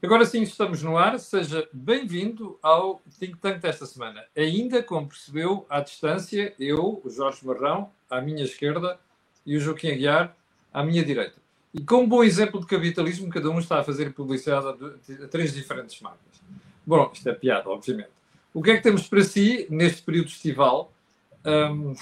Agora sim estamos no ar. Seja bem-vindo ao Think Tank desta semana. Ainda, como percebeu, à distância, eu, o Jorge Marrão, à minha esquerda, e o Joaquim Aguiar, à minha direita. E com um bom exemplo de capitalismo, cada um está a fazer publicidade a, três diferentes marcas. Bom, isto é piada, obviamente. O que é que temos para si neste período estival? Um...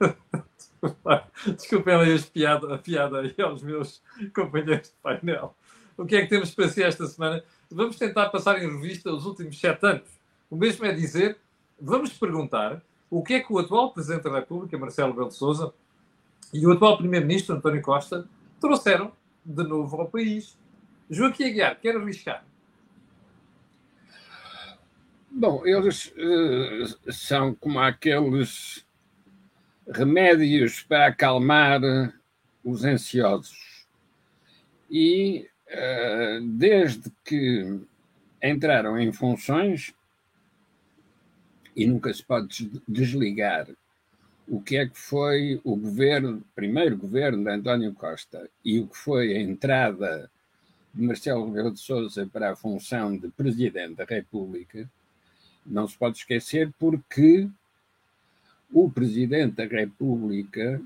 Desculpem aí piada, a piada aí aos meus companheiros de painel o que é que temos para si esta semana. Vamos tentar passar em revista os últimos sete anos. O mesmo é dizer, vamos perguntar o que é que o atual Presidente da República, Marcelo Rebelo de Sousa, e o atual Primeiro-Ministro, António Costa, trouxeram de novo ao país. Joaquim Aguiar, quer arriscar? Bom, eles uh, são como aqueles remédios para acalmar os ansiosos. E desde que entraram em funções, e nunca se pode desligar o que é que foi o governo, primeiro governo de António Costa e o que foi a entrada de Marcelo Rebelo de Sousa para a função de Presidente da República, não se pode esquecer porque o Presidente da República,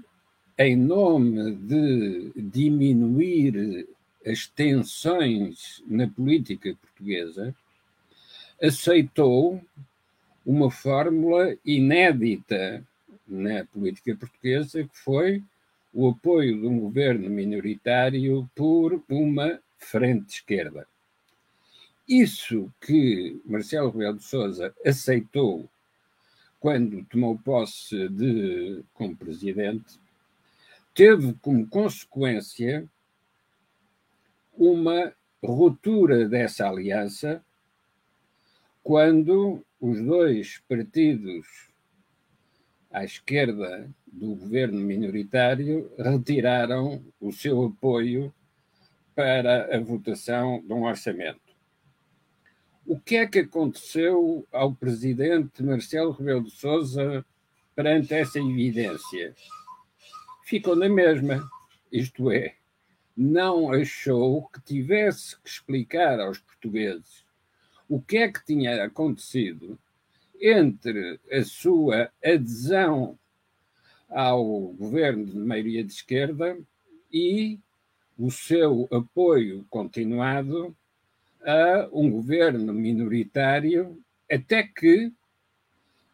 em nome de diminuir as tensões na política portuguesa, aceitou uma fórmula inédita na política portuguesa, que foi o apoio de um governo minoritário por uma frente esquerda. Isso que Marcelo Rebelo de Sousa aceitou quando tomou posse de, como presidente, teve como consequência uma ruptura dessa aliança quando os dois partidos à esquerda do governo minoritário retiraram o seu apoio para a votação de um orçamento. O que é que aconteceu ao presidente Marcelo Rebelo de Sousa perante essa evidência? Ficou na mesma, isto é, não achou que tivesse que explicar aos portugueses o que é que tinha acontecido entre a sua adesão ao governo de maioria de esquerda e o seu apoio continuado a um governo minoritário, até que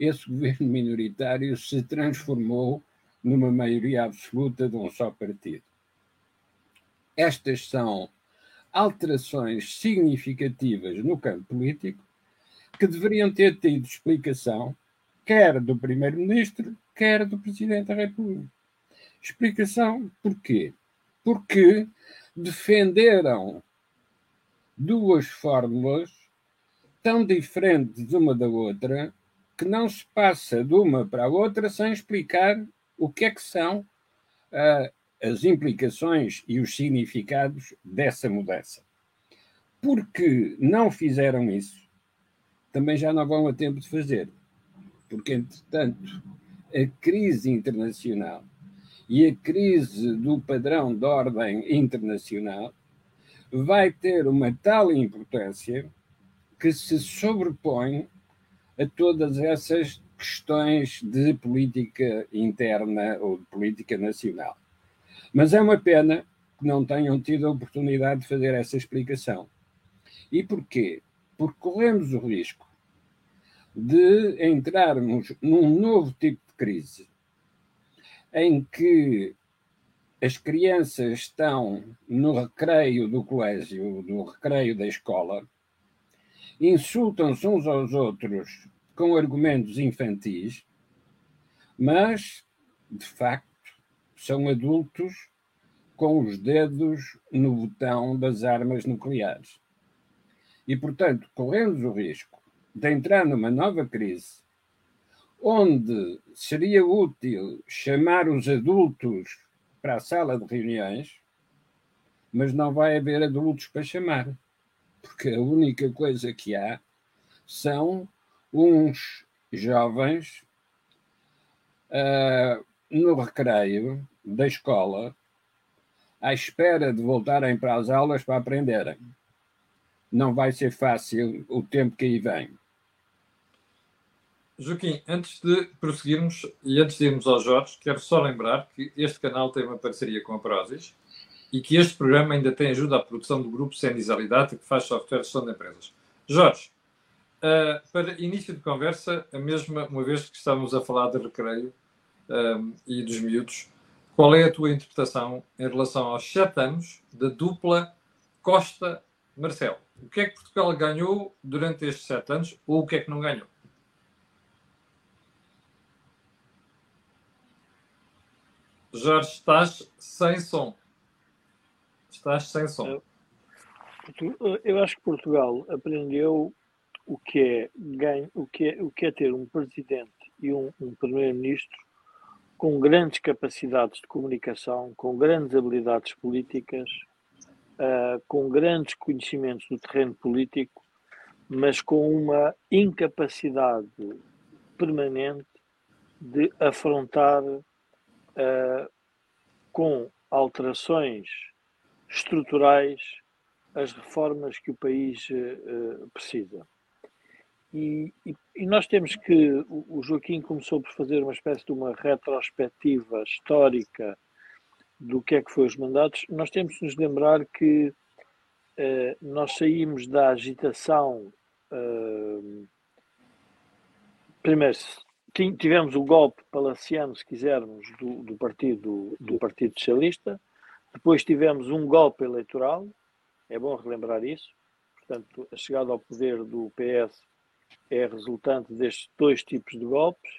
esse governo minoritário se transformou numa maioria absoluta de um só partido. Estas são alterações significativas no campo político que deveriam ter tido explicação, quer do Primeiro-Ministro, quer do Presidente da República. Explicação porquê? Porque defenderam duas fórmulas tão diferentes uma da outra que não se passa de uma para a outra sem explicar o que é que são uh, as implicações e os significados dessa mudança. Porque não fizeram isso, também já não vão a tempo de fazer. Porque, entretanto, a crise internacional e a crise do padrão de ordem internacional vai ter uma tal importância que se sobrepõe a todas essas questões de política interna ou de política nacional. Mas é uma pena que não tenham tido a oportunidade de fazer essa explicação. E porquê? Porque corremos o risco de entrarmos num novo tipo de crise em que as crianças estão no recreio do colégio, no recreio da escola, insultam-se uns aos outros com argumentos infantis, mas, de facto, são adultos com os dedos no botão das armas nucleares. E, portanto, corremos o risco de entrar numa nova crise onde seria útil chamar os adultos para a sala de reuniões, mas não vai haver adultos para chamar, porque a única coisa que há são uns jovens uh, no recreio da escola à espera de voltarem para as aulas para aprenderem. não vai ser fácil o tempo que aí vem. Joaquim, antes de prosseguirmos e antes de irmos aos Jorge, quero só lembrar que este canal tem uma parceria com a Prozis e que este programa ainda tem ajuda à produção do grupo Sendizalidade, que faz software de gestão de empresas. Jorge, uh, para início de conversa, a mesma, uma vez que estávamos a falar de recreio um, e dos miúdos, qual é a tua interpretação em relação aos sete anos da dupla Costa-Marcelo? O que é que Portugal ganhou durante estes sete anos ou o que é que não ganhou? Jorge, estás sem som. Estás sem som. Eu acho que Portugal aprendeu o que é, ganho, o que é, o que é ter um presidente e um, um primeiro-ministro com grandes capacidades de comunicação, com grandes habilidades políticas, uh, com grandes conhecimentos do terreno político, mas com uma incapacidade permanente de afrontar uh, com alterações estruturais as reformas que o país uh, precisa. E, e, e, nós temos que. O Joaquim começou por fazer uma espécie de uma retrospectiva histórica do que é que foi os mandatos. Nós temos que nos lembrar que uh, nós saímos da agitação. Uh, primeiro, tivemos o golpe palaciano, se quisermos, do, do, partido, do Partido Socialista. Depois tivemos um golpe eleitoral. É bom relembrar isso. Portanto, a chegada ao poder do PS é resultante destes dois tipos de golpes.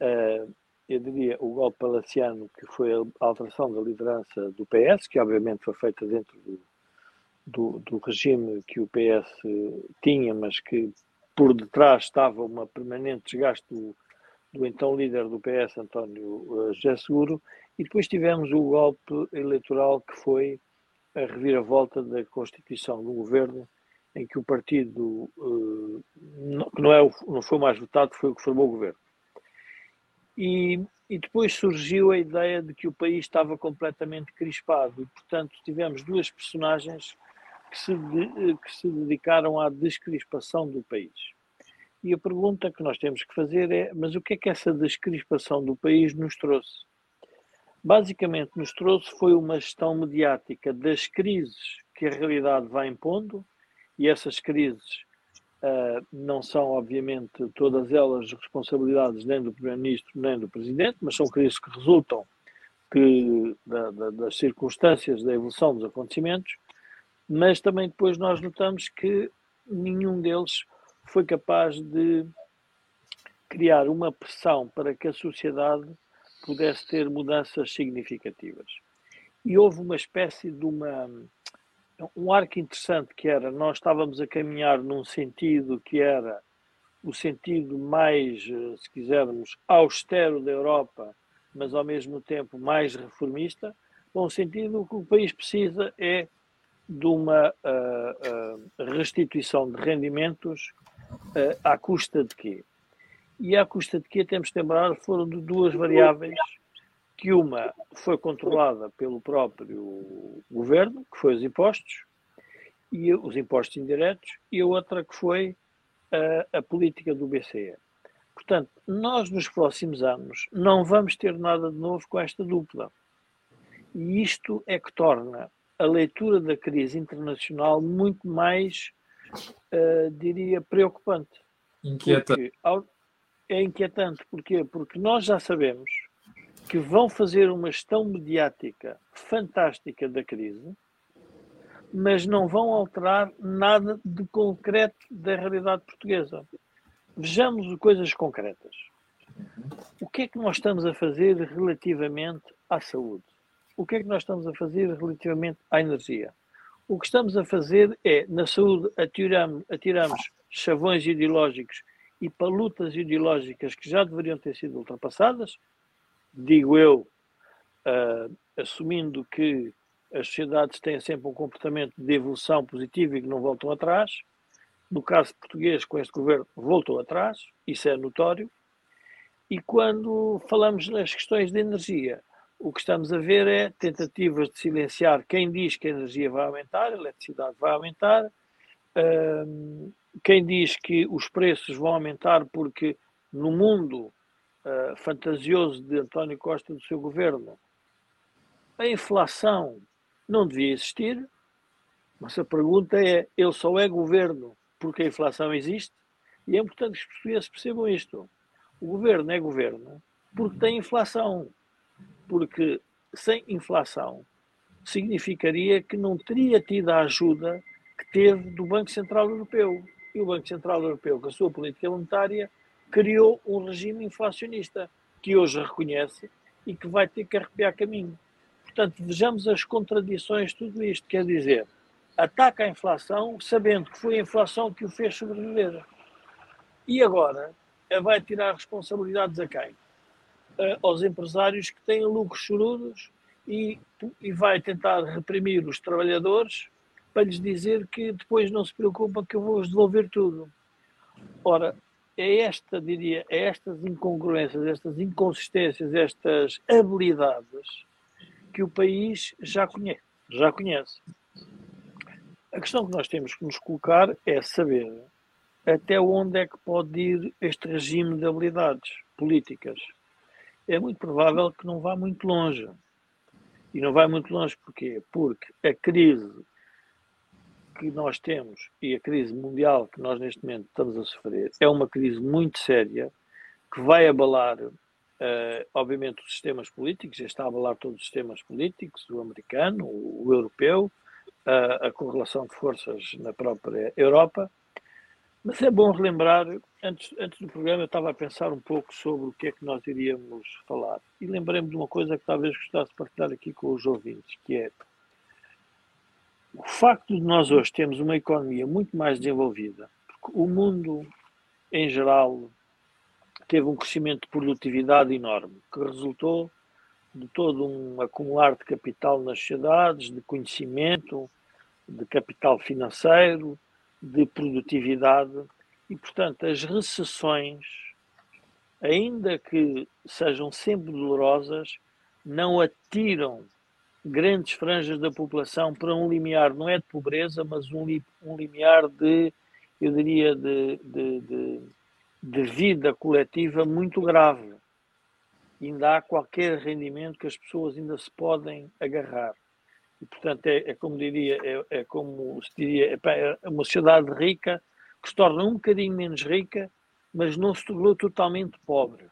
Uh, eu diria o golpe palaciano, que foi a alteração da liderança do PS, que obviamente foi feita dentro do, do, do regime que o PS tinha, mas que por detrás estava uma permanente desgaste do, do então líder do PS, António José Seguro, e depois tivemos o golpe eleitoral que foi a reviravolta da constituição do governo em que o partido uh, não, não, é o, não foi o mais votado, foi o que formou o governo. E, e depois surgiu a ideia de que o país estava completamente crispado e, portanto, tivemos duas personagens que se, de, que se dedicaram à descrispação do país. E a pergunta que nós temos que fazer é: mas o que é que essa descrispação do país nos trouxe? Basicamente, nos trouxe foi uma gestão mediática das crises que a realidade vai impondo, e essas crises uh, não são, obviamente, todas elas responsabilidades nem do Primeiro-Ministro nem do Presidente, mas são crises que resultam que, da, da, das circunstâncias da evolução dos acontecimentos, mas também depois nós notamos que nenhum deles foi capaz de criar uma pressão para que a sociedade pudesse ter mudanças significativas. E houve uma espécie de uma um arco interessante que era nós estávamos a caminhar num sentido que era o sentido mais, eh, se quisermos, austero da Europa, mas ao mesmo tempo mais reformista. Bom, sentido que o país precisa é de uma uh, uh, restituição de rendimentos uh, à custa de quê? E à custa de quê temos que lembrar foram de duas variáveis que uma foi controlada pelo próprio governo, que foi os impostos, e os impostos indiretos, e a outra que foi a, a política do BCE. Portanto, nós nos próximos anos não vamos ter nada de novo com esta dupla. E isto é que torna a leitura da crise internacional muito mais, uh, diria, preocupante. Inquietante. é inquietante. Porquê? Porque nós já sabemos que vão fazer uma gestão mediática fantástica da crise, mas não vão alterar nada de concreto da realidade portuguesa. Vejamos coisas concretas. O que é que nós estamos a fazer relativamente à saúde? O que é que nós estamos a fazer relativamente à energia? O que estamos a fazer é, na saúde, atiramos, atiramos chavões ideológicos e palutas ideológicas que já deveriam ter sido ultrapassadas, digo eu, uh, assumindo que as sociedades têm sempre um comportamento de evolução positiva e que não voltam atrás. No caso português, com este governo, voltou atrás, isso é notório. E quando falamos nas questões de energia, o que estamos a ver é tentativas de silenciar quem diz que a energia vai aumentar, a eletricidade vai aumentar, Uh, quem diz que os preços vão aumentar porque no mundo uh, fantasioso de António Costa do seu governo a inflação não devia existir, mas a pergunta é: ele só é governo porque a inflação existe? E é importante que os portugueses percebam isto. O governo é governo porque tem inflação. Porque sem inflação significaria que não teria tido a ajuda que teve do Banco Central Europeu. E o Banco Central Europeu, com a sua política monetária, criou um regime inflacionista que hoje reconhece e que vai ter que arrepiar caminho. Portanto, vejamos as contradições de tudo isto. Quer dizer, ataca a inflação sabendo que foi a inflação que o fez sobreviver. E agora vai tirar responsabilidades a quem? Uh, aos empresários que têm lucros chorudos e, e vai tentar reprimir os trabalhadores para lhes dizer que depois não se preocupam que eu vou-vos devolver tudo. Ora, é esta, diria, é estas incongruências, estas inconsistências, estas habilidades que o país já conhece. Já conhece. A questão que nós temos que nos colocar é saber até onde é que pode ir este regime de habilidades políticas. É muito provável que não vá muito longe. E não vai muito longe porquê? Porque a crise que nós temos e a crise mundial que nós neste momento estamos a sofrer é uma crise muito séria que vai abalar, uh, obviamente, os sistemas políticos, já está a abalar todos os sistemas políticos, o americano, o, o europeu, uh, a correlação de forças na própria Europa. Mas é bom relembrar, antes, antes do programa eu estava a pensar um pouco sobre o que é que nós iríamos falar. E lembrei-me de uma coisa que talvez gostasse de partilhar aqui com os ouvintes, que é o facto de nós hoje termos uma economia muito mais desenvolvida, porque o mundo em geral teve um crescimento de produtividade enorme, que resultou de todo um acumular de capital nas sociedades, de conhecimento, de capital financeiro, de produtividade. E, portanto, as recessões, ainda que sejam sempre dolorosas, não atiram grandes franjas da população para um limiar, não é de pobreza, mas um, um limiar de, eu diria, de, de, de, de vida coletiva muito grave. Ainda há qualquer rendimento que as pessoas ainda se podem agarrar. E, portanto, é, é como diria, é, é, como se diria, é, é uma sociedade rica que se torna um bocadinho menos rica, mas não se tornou totalmente pobre.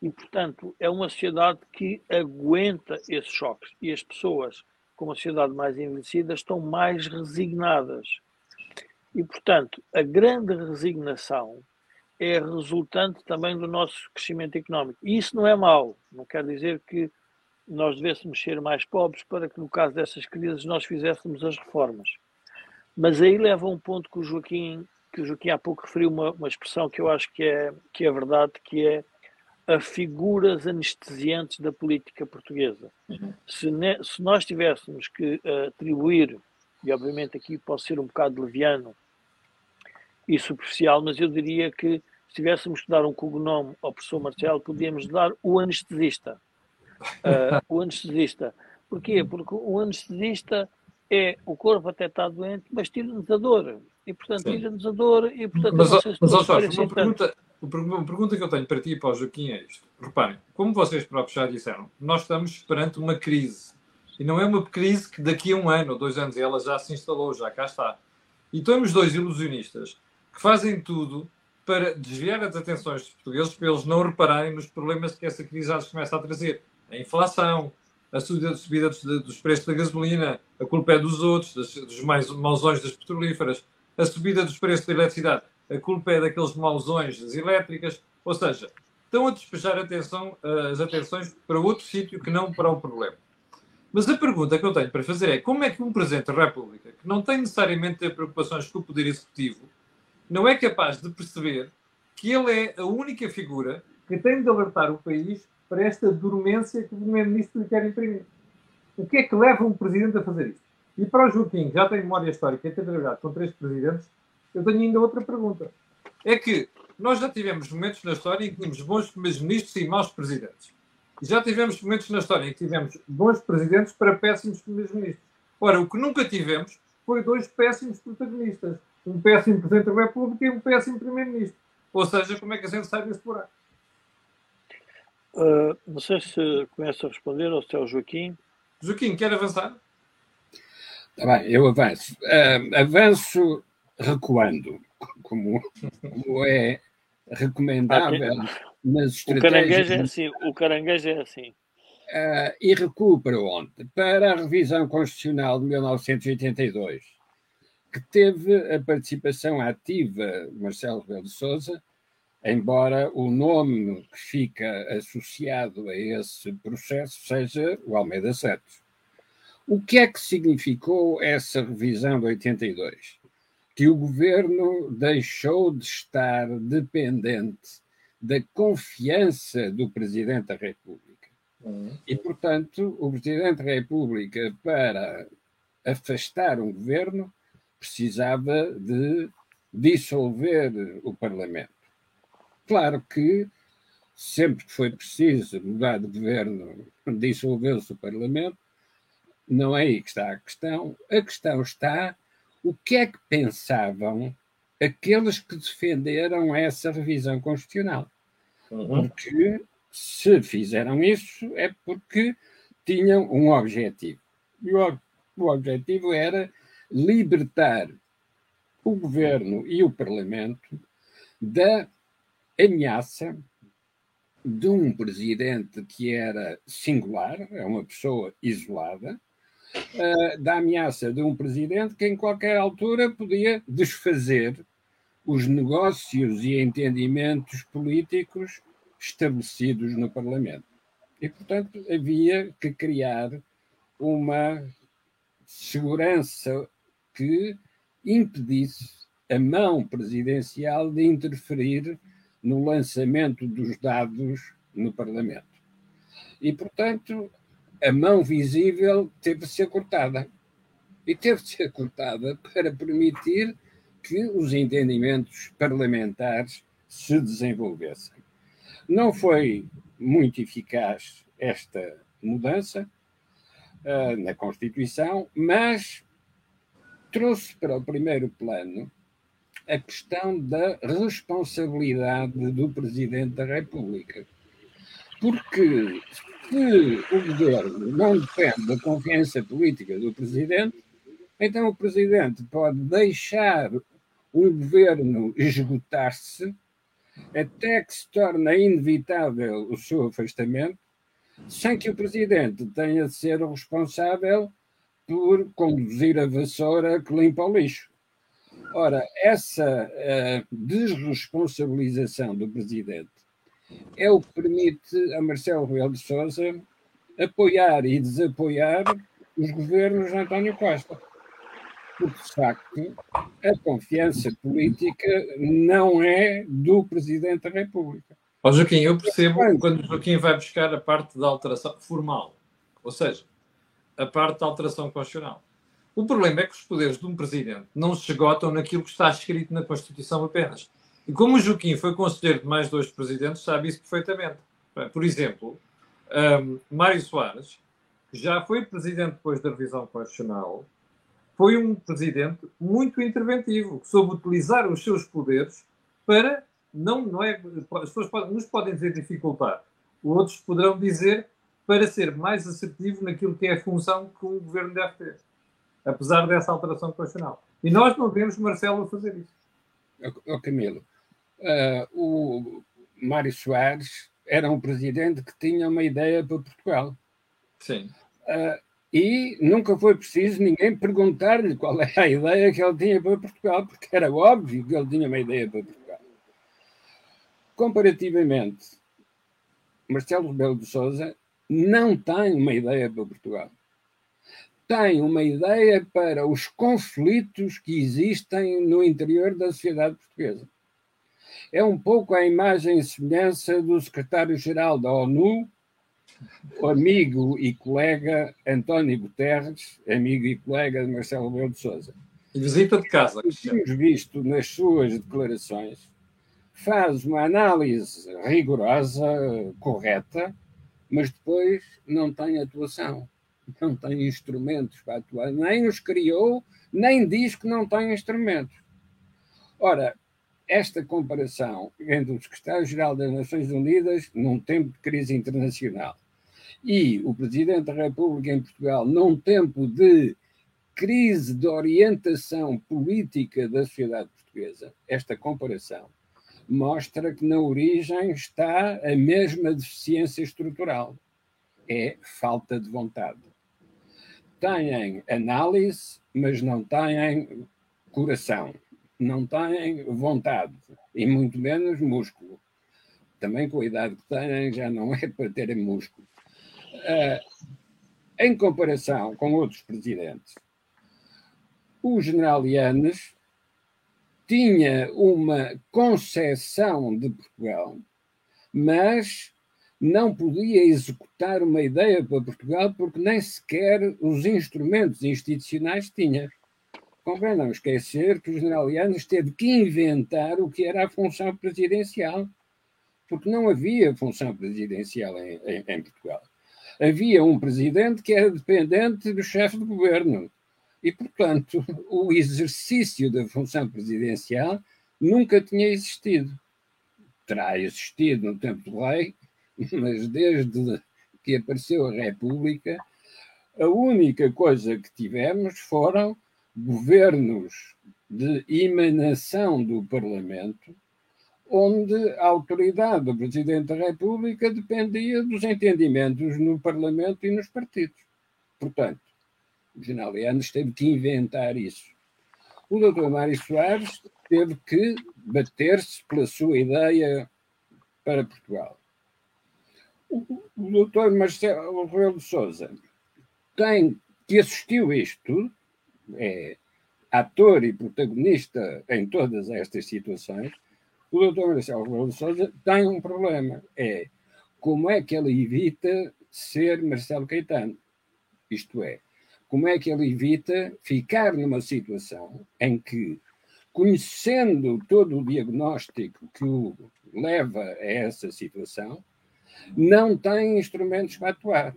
E, portanto, é uma sociedade que aguenta esses choques. E as pessoas, com uma sociedade mais envelhecida, estão mais resignadas. E, portanto, a grande resignação é resultante também do nosso crescimento económico. E isso não é mau. Não quer dizer que nós devêssemos ser mais pobres para que, no caso dessas crises, nós fizéssemos as reformas. Mas aí leva um ponto que o Joaquim, que o Joaquim há pouco referiu uma, uma expressão que eu acho que é, que é verdade, que é a figuras anestesiantes da política portuguesa. Uhum. Se, ne, se, nós tivéssemos que uh, atribuir, e obviamente aqui posso ser um bocado leviano e superficial, mas eu diria que se tivéssemos que dar um cognome ao professor Marcelo, podíamos dar o anestesista. Uh, o anestesista. Porquê? Porque o anestesista é o corpo até está doente, mas tira-nos a dor. E portanto, tira-nos a dor e portanto. Mas, mas, mas Jorge, uma pergunta, uma pergunta que eu tenho para ti e para o Joaquim é isto. Reparem, como vocês próprios já disseram, nós estamos perante uma crise. E não é uma crise que daqui a um ano ou dois anos ela já se instalou, já cá está. E temos dois ilusionistas que fazem tudo para desviar as atenções dos portugueses para eles não repararem nos problemas que essa crise já começa a trazer. A inflação, a subida, dos, preços da gasolina, a culpa é dos outros, dos, mais mausões das petrolíferas, a subida dos preços da eletricidade a culpa é daqueles mausões das elétricas, ou seja, estão a despejar atenção, as atenções para outro sítio que não para o problema. Mas a pergunta que eu tenho para fazer é como é que um Presidente da República, que não tem necessariamente ter preocupações com o Poder Executivo, não é capaz de perceber que ele é a única figura que tem de alertar o país para esta dormência que o Primeiro-Ministro lhe quer imprimir. O que é que leva um Presidente a fazer isso? E para o Joaquim, que já tem memória histórica e tem trabalhado com três Presidentes, eu tenho ainda outra pergunta. É que nós já tivemos momentos na história em que tínhamos bons primeiros-ministros e maus presidentes. E já tivemos momentos na história em que tivemos bons presidentes para péssimos primeiros-ministros. Ora, o que nunca tivemos foi dois péssimos protagonistas. um péssimo Presidente da República e um péssimo Primeiro-Ministro. Ou seja, como é que a gente sai desse buraco? Uh, não sei se começa a responder ou se é o Joaquim. Joaquim, quer avançar? Tá bem, eu avanço. Uh, avanço recuando, como, como é recomendável nas estratégias. O caranguejo é assim. O caranguejo é assim. Uh, e recuo para onde? Para a revisão constitucional de 1982, que teve a participação ativa de Marcelo Rebelo de Sousa, embora o nome que fica associado a esse processo seja o Almeida Santos. O que é que significou essa revisão de 82? Que o governo deixou de estar dependente da confiança do Presidente da República. Uhum. E, portanto, o Presidente da República, para afastar um governo, precisava de dissolver o Parlamento. Claro que sempre que foi preciso mudar de governo, dissolveu-se o Parlamento, não é aí que está a questão. A questão está o que é que pensavam aqueles que defenderam essa revisão constitucional. Uhum. Porque se fizeram isso é porque tinham um objetivo. E o, o objetivo era libertar o governo e o Parlamento da ameaça de um presidente que era singular, é uma pessoa isolada, uh, da ameaça de um presidente que em qualquer altura podia desfazer os negócios e entendimentos políticos estabelecidos no Parlamento. E, portanto, havia que criar uma segurança que impedisse a mão presidencial de interferir no lançamento dos dados no Parlamento. E, portanto, a mão visível teve de ser cortada. E teve de ser cortada para permitir que os entendimentos parlamentares se desenvolvessem. Não foi muito eficaz esta mudança uh, na Constituição, mas trouxe para o primeiro plano a questão da responsabilidade do Presidente da República. Porque se o governo não depende da confiança política do Presidente, então o Presidente pode deixar um governo esgotar-se até que se torna inevitável o seu afastamento, sem que o presidente tenha de ser o responsável por conduzir a vassoura que limpa o lixo. Ora, essa uh, desresponsabilização do presidente é o que permite a Marcelo Rebelo de Sousa apoiar e desapoiar os governos de António Costa porque, de facto, a confiança política não é do Presidente da República. Ó Joaquim, eu percebo quando o Joaquim vai buscar a parte da alteração formal, ou seja, a parte da alteração constitucional. O problema é que os poderes de um Presidente não se esgotam naquilo que está escrito na Constituição apenas. E como o Joaquim foi conselheiro de mais dois presidentes, sabe isso perfeitamente. Por exemplo, um, Mário Soares já foi presidente depois da revisão constitucional foi um presidente muito interventivo, que soube utilizar os seus poderes para não, não é, as pessoas podem, uns podem dizer dificultar, outros poderão dizer para ser mais assertivo naquilo que é a função que um governo deve ter, apesar dessa alteração constitucional. E nós não vemos Marcelo fazer isso. Oh, Camilo, uh, o Mário Soares era um presidente que tinha uma ideia para Portugal. Sim. Uh, e nunca foi preciso ninguém perguntar-lhe qual era a ideia que ele tinha para Portugal, porque era óbvio que ele tinha uma ideia para Portugal. Comparativamente, Marcelo Rebelo de Sousa não tem uma ideia para Portugal. Tem uma ideia para os conflitos que existem no interior da sociedade portuguesa. É um pouco a imagem e semelhança do secretário-geral da ONU, o amigo e colega António Guterres, amigo e colega de Marcelo Rebelo de Sousa. Visita de casa. O que temos visto nas suas declarações faz uma análise rigorosa, correta, mas depois não tem atuação, não tem instrumentos para atuar, nem os criou, nem diz que não tem instrumentos. Ora, esta comparação entre o secretário-geral das Nações Unidas num tempo de crise internacional e o Presidente da República em Portugal num tempo de crise de orientação política da sociedade portuguesa, esta comparação mostra que na origem está a mesma deficiência estrutural. É falta de vontade. Têm análise, mas não têm coração, não têm vontade, e muito menos músculo. Também com a idade que têm, já não é para terem músculo. Uh, em comparação com outros presidentes, o general Yanes tinha uma concepção de Portugal, mas não podia executar uma ideia para Portugal porque nem sequer os instrumentos institucionais tinha. Convém não esquecer que o general Yanes teve que inventar o que era a função presidencial, porque não havia função presidencial em, em, em Portugal. Havia um presidente que era dependente do chefe de governo e, portanto, o exercício da função presidencial nunca tinha existido. Terá existido no tempo do rei, mas desde que apareceu a República, a única coisa que tivemos foram governos de emanação do Parlamento, onde a autoridade do Presidente da República dependia dos entendimentos no Parlamento e nos partidos. Portanto, o general Leandro teve que inventar isso. O doutor Mário Soares teve que bater-se pela sua ideia para Portugal. O, doutor Marcelo Rebelo Souza tem que assistiu isto, é ator e protagonista em todas estas situações, o doutor Marcelo Rebelo de Souza tem um problema, é como é que ele evita ser Marcelo Caetano. Isto é, como é que ele evita ficar numa situação em que, conhecendo todo o diagnóstico que o leva a essa situação, não tem instrumentos para atuar.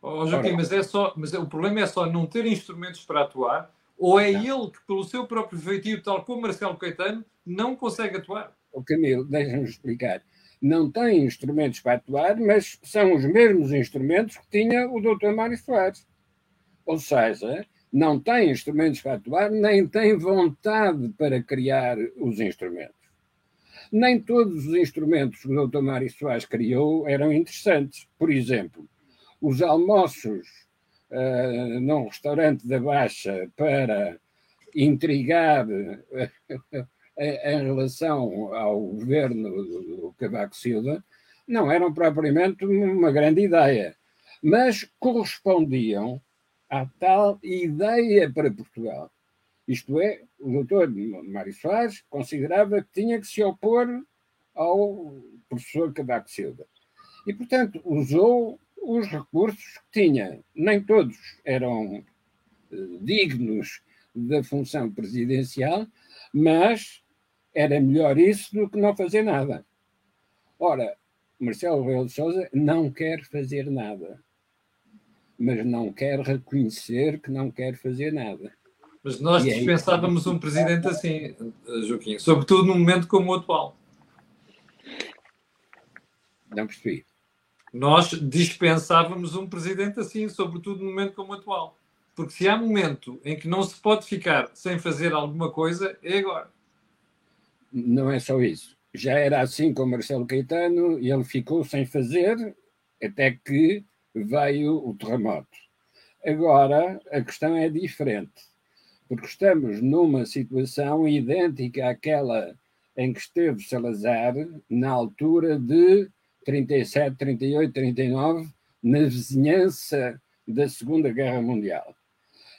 Oh, Joaquim, mas, é só, mas o problema é só não ter instrumentos para atuar, ou é não. ele que, pelo seu próprio feitio, tal como Marcelo Caetano, não consegue atuar? O Camilo, deixa-me explicar. Não tem instrumentos para atuar, mas são os mesmos instrumentos que tinha o Dr. Mário Soares. Ou seja, não tem instrumentos para atuar, nem tem vontade para criar os instrumentos. Nem todos os instrumentos que o Dr. Mário Soares criou eram interessantes. Por exemplo, os almoços uh, num restaurante da Baixa para intrigar uh, em relação ao governo do Cavaco Silva não eram propriamente uma grande ideia, mas correspondiam à tal ideia para Portugal. Isto é, o doutor Mário Soares considerava que tinha que se opor ao professor Cavaco Silva. E, portanto, usou os recursos que tinha. Nem todos eram eh, dignos da função presidencial, mas era melhor isso do que não fazer nada. Ora, Marcelo Rebelo de Sousa não quer fazer nada mas não quer reconhecer que não quer fazer nada. Mas nós e dispensávamos um presidente assim, Joaquim, sobretudo num momento como o atual. Não percebi. Nós dispensávamos um presidente assim, sobretudo num momento como o atual. Porque se há momento em que não se pode ficar sem fazer alguma coisa, é agora. Não é só isso. Já era assim com Marcelo Caetano e ele ficou sem fazer até que veio o terremoto. Agora, a questão é diferente, porque estamos numa situação idêntica àquela em que esteve Salazar na altura de 37, 38, 39, na vizinhança da Segunda Guerra Mundial.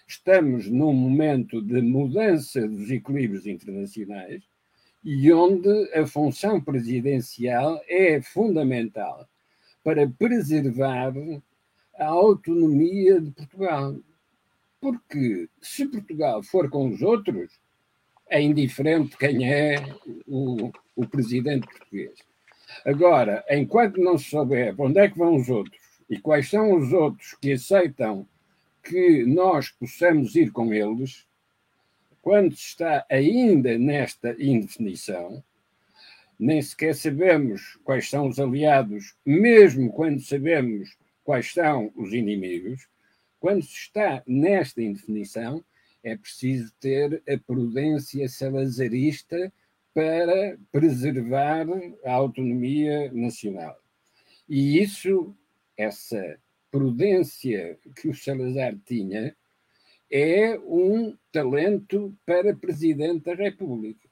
Estamos num momento de mudança dos equilíbrios internacionais e onde a função presidencial é fundamental para preservar a autonomia de Portugal. Porque se Portugal for com os outros, é indiferente quem é o, o presidente português. Agora, enquanto não se souber onde é que vão os outros e quais são os outros que aceitam que nós possamos ir com eles, quando se está ainda nesta indefinição, nem sequer sabemos quais são os aliados, mesmo quando sabemos quais são os inimigos, quando se está nesta indefinição, é preciso ter a prudência salazarista para preservar a autonomia nacional. E isso, essa prudência que o Salazar tinha, é um talento para presidente da República.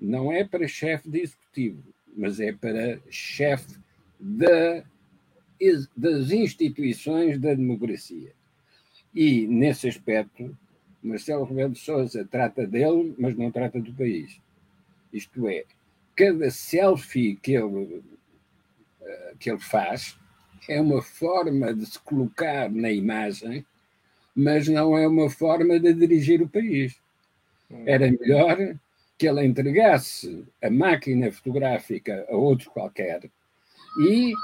Não é para chefe de executivo, mas é para chefe da, das instituições da democracia. E, nesse aspecto, Marcelo Rebelo de Sousa trata dele, mas não trata do país. Isto é, cada selfie que ele, eh, que ele faz é uma forma de se colocar na imagem, mas não é uma forma de dirigir o país. Hum. Era melhor que ele entregasse a máquina fotográfica a outro qualquer e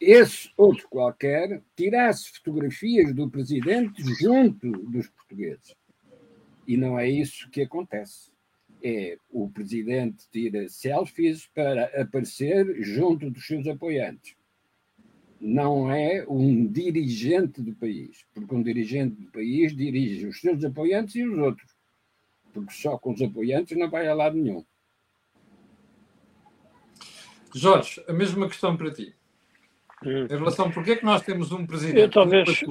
esse outro qualquer tirasse fotografias do presidente junto dos portugueses. E não é isso que acontece. É o presidente tira selfies para aparecer junto dos seus apoiantes. Não é um dirigente do país, porque um dirigente do país dirige os seus apoiantes e os outros, porque só com os apoiantes não vai a lado nenhum. Jorge, a mesma questão para ti. Hum. Em relação a porquê é que nós temos um presidente Eu, talvez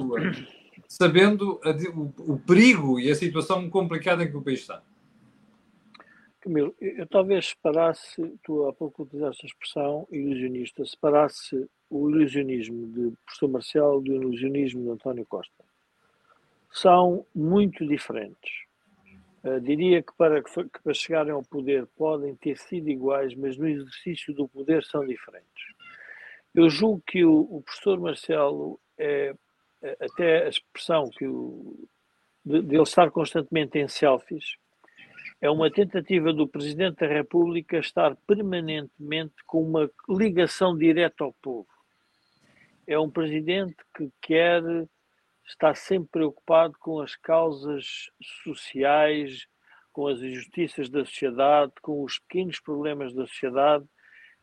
sabendo a, o, o, perigo e a situação complicada em que o país está? Camilo, eu talvez separasse, tu há pouco utilizaste a expressão ilusionista, separasse o ilusionismo de professor Marcelo do ilusionismo de António Costa. São muito diferentes. Uh, diria que para, que para chegarem ao poder podem ter sido iguais, mas no exercício do poder são diferentes. Eu julgo que o, o professor Marcelo é até a expressão que o, de, de ele estar constantemente em selfies é uma tentativa do Presidente da República estar permanentemente com uma ligação direta ao povo. É um Presidente que quer estar sempre preocupado com as causas sociais, com as injustiças da sociedade, com os pequenos problemas da sociedade.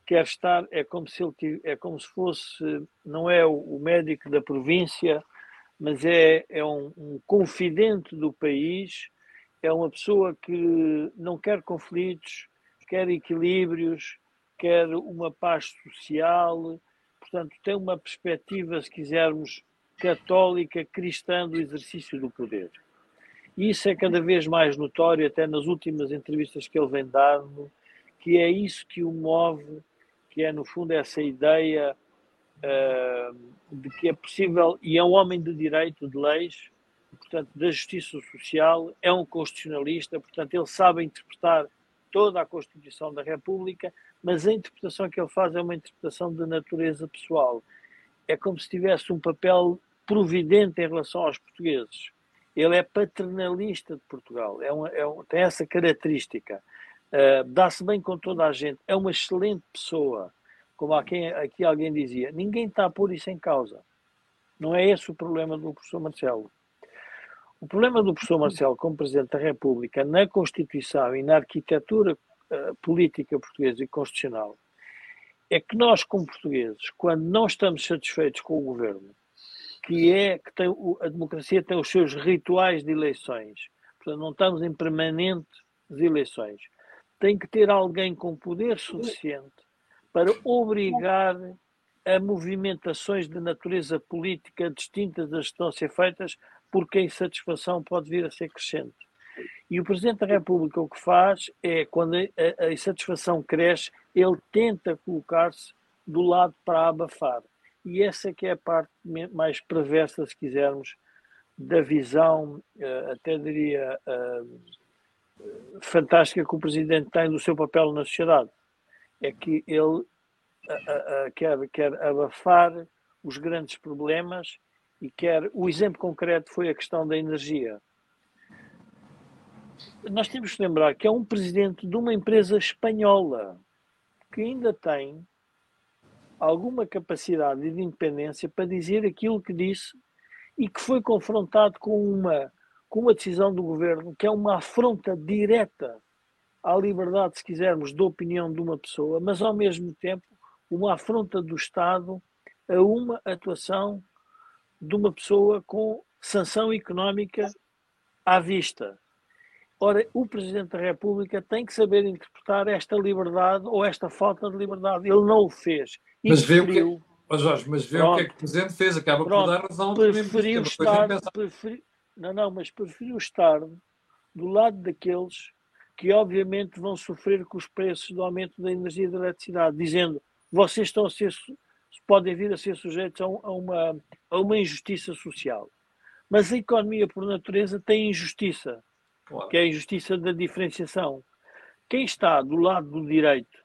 Quer estar, é como se ele é como se fosse, não é o médico da província, mas é, é um, um confidente do país, é uma pessoa que não quer conflitos, quer equilíbrios, quer uma paz social, portanto, tem uma perspectiva, se quisermos, católica, cristã do exercício do poder. E isso é cada vez mais notório, até nas últimas entrevistas que ele vem dando, que é isso que o move, que é, no fundo, essa ideia uh, de que é possível, e é um homem de direito, de leis, portanto, da justiça social, é um constitucionalista, portanto, ele sabe interpretar toda a Constituição da República, mas a interpretação que ele faz é uma interpretação de natureza pessoal. É como se tivesse um papel providente em relação aos portugueses. Ele é paternalista de Portugal, é um, é um, tem essa característica. Uh, Dá-se bem com toda a gente, é uma excelente pessoa como aqui, aqui alguém dizia, ninguém está a pôr isso em causa. Não é esse o problema do professor Marcelo. O problema do professor Marcelo como Presidente da República na Constituição e na arquitetura uh, política portuguesa e constitucional é que nós, como portugueses, quando não estamos satisfeitos com o governo, que é que tem, a democracia tem os seus rituais de eleições, portanto, não estamos em permanentes eleições, tem que ter alguém com poder suficiente para obrigar a movimentações de natureza política distintas das que estão a ser feitas, porque a insatisfação pode vir a ser crescente. E o Presidente da República o que faz é, quando a, a insatisfação cresce, ele tenta colocar-se do lado para abafar. E essa que é a parte mais perversa, se quisermos, da visão, eh, até diria, eh, fantástica que o Presidente tem do seu papel na sociedade é que ele quer, quer abafar os grandes problemas e quer. O exemplo concreto foi a questão da energia. Nós temos que lembrar que é um presidente de uma empresa espanhola que ainda tem alguma capacidade de independência para dizer aquilo que disse e que foi confrontado com uma com uma decisão do governo que é uma afronta direta à liberdade, se quisermos, de opinião de uma pessoa, mas ao mesmo tempo uma afronta do Estado a uma atuação de uma pessoa com sanção económica à vista. Ora, o Presidente da República tem que saber interpretar esta liberdade ou esta falta de liberdade. Ele não o fez. Mas vê o que, oh Jorge, mas vê Pronto. o que é que o Presidente fez. Acaba Pronto. por dar razão preferiu estar, preferi, Não, não, mas preferiu estar do lado daqueles que obviamente vão sofrer com os preços do aumento da energia e da eletricidade, dizendo vocês estão a ser, podem vir a ser sujeitos a, uma, a uma injustiça social. Mas a economia, por natureza, tem injustiça, claro. que é a injustiça da diferenciação. Quem está do lado do direito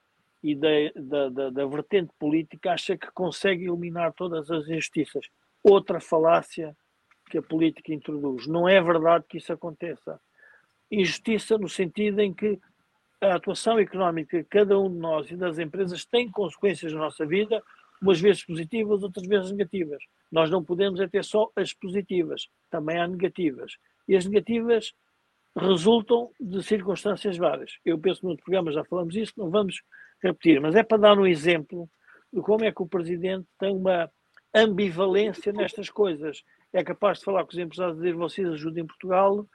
e da, da, da, da vertente política acha que consegue eliminar todas as injustiças. Outra falácia que a política introduz. Não é verdade que isso aconteça. Injustiça no sentido em que a atuação económica de cada um de nós e das empresas tem consequências na nossa vida, umas vezes positivas, outras vezes negativas. Nós não podemos é ter só as positivas, também há negativas. E as negativas resultam de circunstâncias várias. Eu penso que no programa já falamos isso, não vamos repetir, mas é para dar um exemplo de como é que o Presidente tem uma ambivalência nestas coisas. É capaz de falar com os empresários e dizer vocês ajudem Portugal,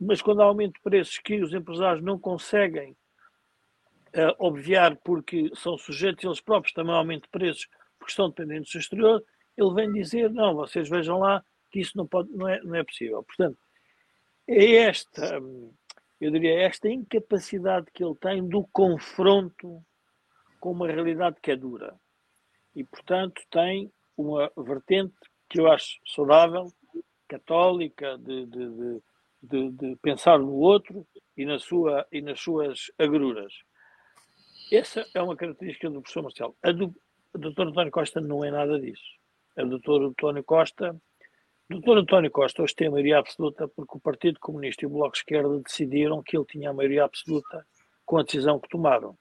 mas quando há aumento de preços que os empresários não conseguem uh, obviar porque são sujeitos eles próprios também ao aumento de preços porque estão dependentes do exterior, ele vem dizer, não, vocês vejam lá que isso não, pode, não, é, não é possível. Portanto, é esta, eu diria, esta incapacidade que ele tem do confronto com uma realidade que é dura. E, portanto, tem uma vertente que eu acho saudável, católica, de, de, de, de, pensar no outro e, na sua, e nas suas agruras. Essa é uma característica do professor Marcelo. A do o doutor António Costa não é nada disso. O doutor António Costa, doutor António Costa hoje tem a maioria absoluta porque o Partido Comunista e o Bloco de Esquerda decidiram que ele tinha a maioria absoluta com a decisão que tomaram.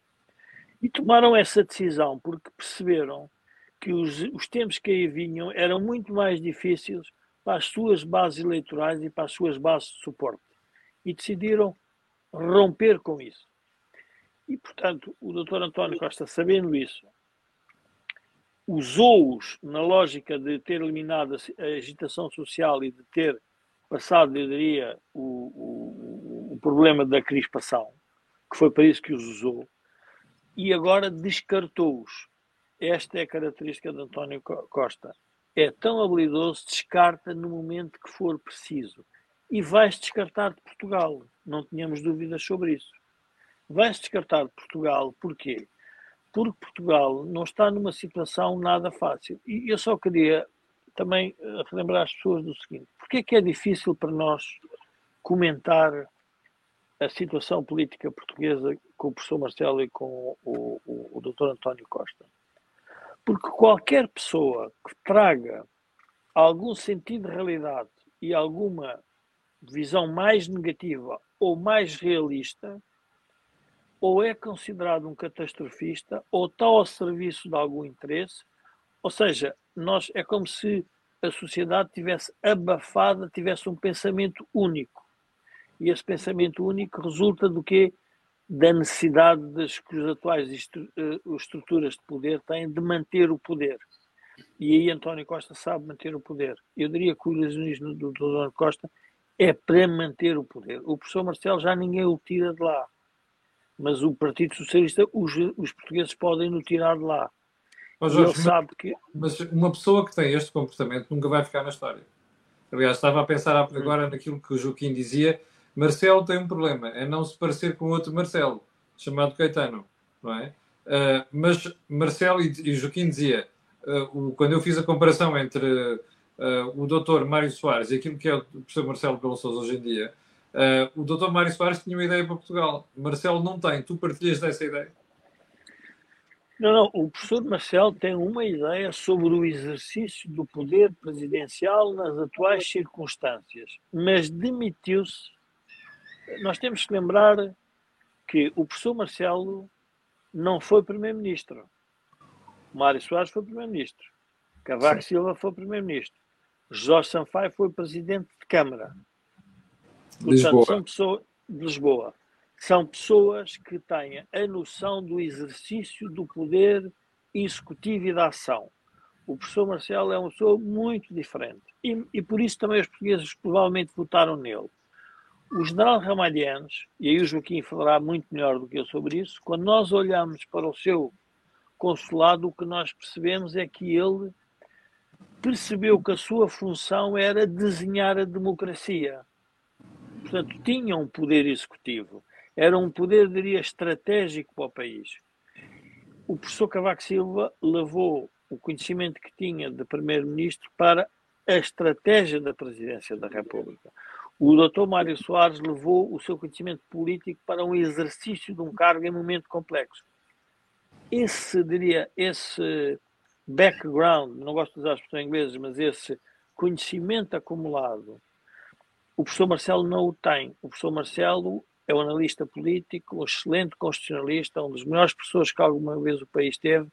E tomaram essa decisão porque perceberam que os, os tempos que aí vinham eram muito mais difíceis para as suas bases eleitorais e para as suas bases de suporte. E decidiram romper com isso. E, portanto, o doutor António Costa, sabendo isso, usou-os na lógica de ter eliminado a agitação social e de ter passado, eu diria, o, o, o problema da crispação, que foi para isso que os usou, e agora descartou-os. Esta é a característica de António Costa. É tão habilidoso, descarta no momento que for preciso. E vai-se descartar de Portugal. Não tínhamos dúvidas sobre isso. Vai-se descartar de Portugal, porquê? Porque Portugal não está numa situação nada fácil. E eu só queria também eh, relembrar as pessoas do seguinte: porque é que é difícil para nós comentar a situação política portuguesa com o professor Marcelo e com o, o, o Dr. António Costa? Porque qualquer pessoa que traga algum sentido de realidade e alguma visão mais negativa ou mais realista ou é considerado um catastrofista ou está ao serviço de algum interesse, ou seja, nós é como se a sociedade tivesse abafada, tivesse um pensamento único. E esse pensamento único resulta do que da necessidade das que as atuais eh, estruturas de poder têm de manter o poder. E aí António Costa sabe manter o poder. Eu diria que o ilusionismo do António Costa é para manter o poder. O professor Marcelo já ninguém o tira de lá mas o Partido Socialista, os, os portugueses podem no tirar de lá. Mas, Jorge, ele sabe que. Mas uma pessoa que tem este comportamento nunca vai ficar na história. Aliás, estava a pensar hum. agora naquilo que o Joaquim dizia. Marcelo tem um problema, é não se parecer com outro Marcelo, chamado Caetano, não é? Uh, mas Marcelo e, e Joaquim dizia, uh, o, quando eu fiz a comparação entre uh, o doutor Mário Soares e aquilo que é o professor Marcelo Belo Souza hoje em dia, Uh, o doutor Mário Soares tinha uma ideia para Portugal. Marcelo não tem. Tu partilhas dessa ideia? Não, não. O professor Marcelo tem uma ideia sobre o exercício do poder presidencial nas atuais circunstâncias, mas demitiu-se. Nós temos que lembrar que o professor Marcelo não foi primeiro-ministro. Mário Soares foi primeiro-ministro. Cavaco Silva foi primeiro-ministro. Jorge Sanfai foi presidente de Câmara. Portanto, Lisboa. são pessoas de Lisboa. São pessoas que têm a noção do exercício do poder executivo e da ação. O professor Marcelo é uma pessoa muito diferente. E, e por isso também os portugueses provavelmente votaram nele. O general Ramalhianes, e aí o Joaquim falará muito melhor do que eu sobre isso, quando nós olhamos para o seu consulado, o que nós percebemos é que ele percebeu que a sua função era desenhar a democracia. Portanto, tinha um poder executivo. Era um poder, diria, estratégico para o país. O professor Cavaco Silva levou o conhecimento que tinha de primeiro-ministro para a estratégia da presidência da República. O doutor Mário Soares levou o seu conhecimento político para um exercício de um cargo em momento complexo. Esse, diria, esse background, não gosto de usar a expressão em inglês, mas esse conhecimento acumulado, o professor Marcelo não o tem. O professor Marcelo é um analista político, um excelente constitucionalista, um dos melhores professores que alguma vez o país teve,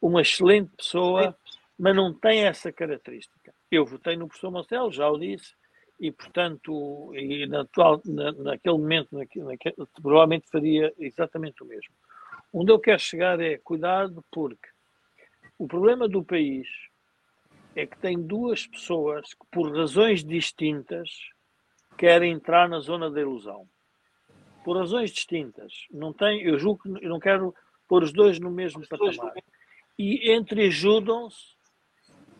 uma excelente pessoa, mas não tem essa característica. Eu votei no professor Marcelo, já o disse, e portanto, e na, na, naquele momento, naquele, naquele, provavelmente faria exatamente o mesmo. Onde eu quero chegar é cuidado, porque o problema do país é que tem duas pessoas que, por razões distintas, querem entrar na zona da ilusão. Por razões distintas. Não tem, eu julgo que eu não quero pôr os dois no mesmo patamar. E entreajudam-se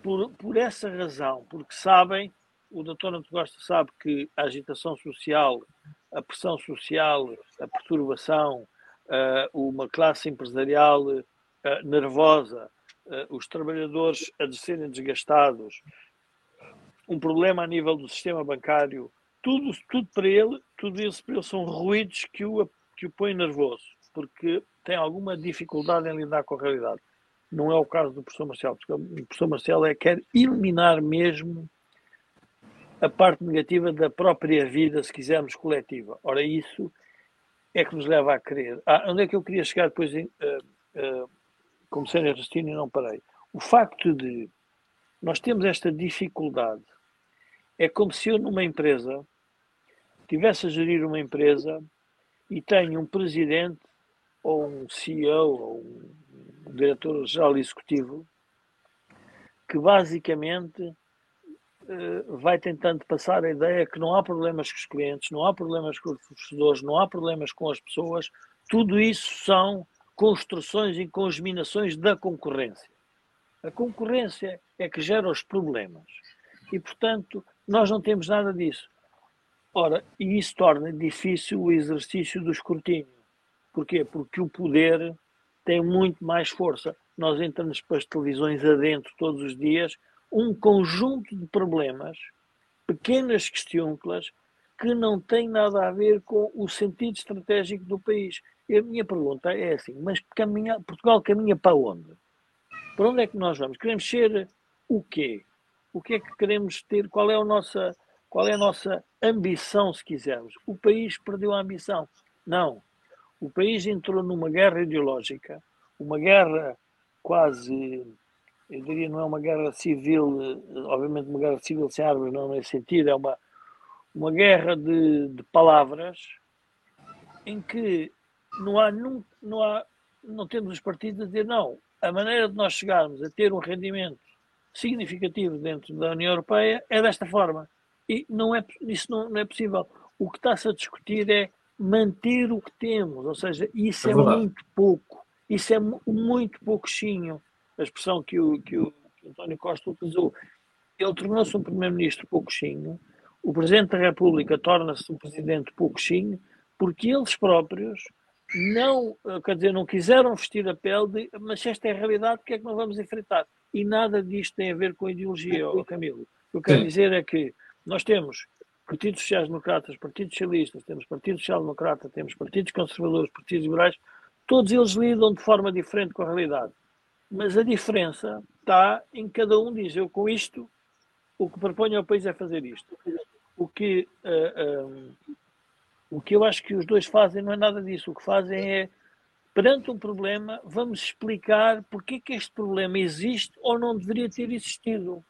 por, por essa razão, porque sabem, o doutor Antogosta sabe que a agitação social, a pressão social, a perturbação, uh, uma classe empresarial uh, nervosa, uh, os trabalhadores a serem desgastados, um problema a nível do sistema bancário, tudo, tudo para ele, tudo isso para ele são ruídos que o, que o põem nervoso, porque tem alguma dificuldade em lidar com a realidade. Não é o caso do professor Marcelo, porque o professor Marcelo é, quer eliminar mesmo a parte negativa da própria vida, se quisermos, coletiva. Ora, isso é que nos leva a querer. Ah, onde é que eu queria chegar depois, uh, uh, como Sênior Restino, e não parei? O facto de nós termos esta dificuldade é como se eu, numa empresa, tivesse a gerir uma empresa e tenho um presidente ou um CEO ou um diretor-geral executivo que basicamente eh, vai tentando passar a ideia que não há problemas com os clientes, não há problemas com os fornecedores, não há problemas com as pessoas, tudo isso são construções e congeminações da concorrência. A concorrência é que gera os problemas. E, portanto, nós não temos nada disso. Ora, e isso torna difícil o exercício do escrutínio. Porquê? Porque o poder tem muito mais força. Nós entramos para as televisões adentro todos os dias, um conjunto de problemas, pequenas questões, que não têm nada a ver com o sentido estratégico do país. E a minha pergunta é assim, mas caminha, Portugal caminha para onde? Para onde é que nós vamos? Queremos ser o quê? O que é que queremos ter? Qual é a nossa, qual é a nossa ambição, se quisermos? O país perdeu a ambição. Não. O país entrou numa guerra ideológica, uma guerra quase, eu diria, não é uma guerra civil, obviamente uma guerra civil sem árvores, não nesse sentido, é uma, uma guerra de, de palavras em que não há, não, não há, não temos os partidos a dizer não. A maneira de nós chegarmos a ter um rendimento significativo dentro da União Europeia é desta forma. E não é, isso não, não é possível. O que está-se a discutir é manter o que temos, ou seja, isso é, é muito pouco, isso é muito pouquinho, a expressão que o, que o, que o António Costa utilizou. Ele tornou-se um primeiro-ministro pouquinho, o Presidente da República torna-se um Presidente pouquinho, porque eles próprios não, quer dizer, não quiseram vestir a pele de, mas esta é a realidade, o que é que nós vamos enfrentar? E nada disto tem a ver com a ideologia, oh, Camilo. O que eu quero dizer é que nós temos partidos sociais-democratas, partidos socialistas, temos partido social-democrata, temos partidos conservadores, partidos liberais, todos eles lidam de forma diferente com a realidade. Mas a diferença está em cada um diz, eu com isto, o que proponho ao país é fazer isto. O que, uh, eh, um, eh, o que eu acho que os dois fazem não é nada disso. O que fazem é, perante um problema, vamos explicar porque é que este problema existe ou não deveria ter existido.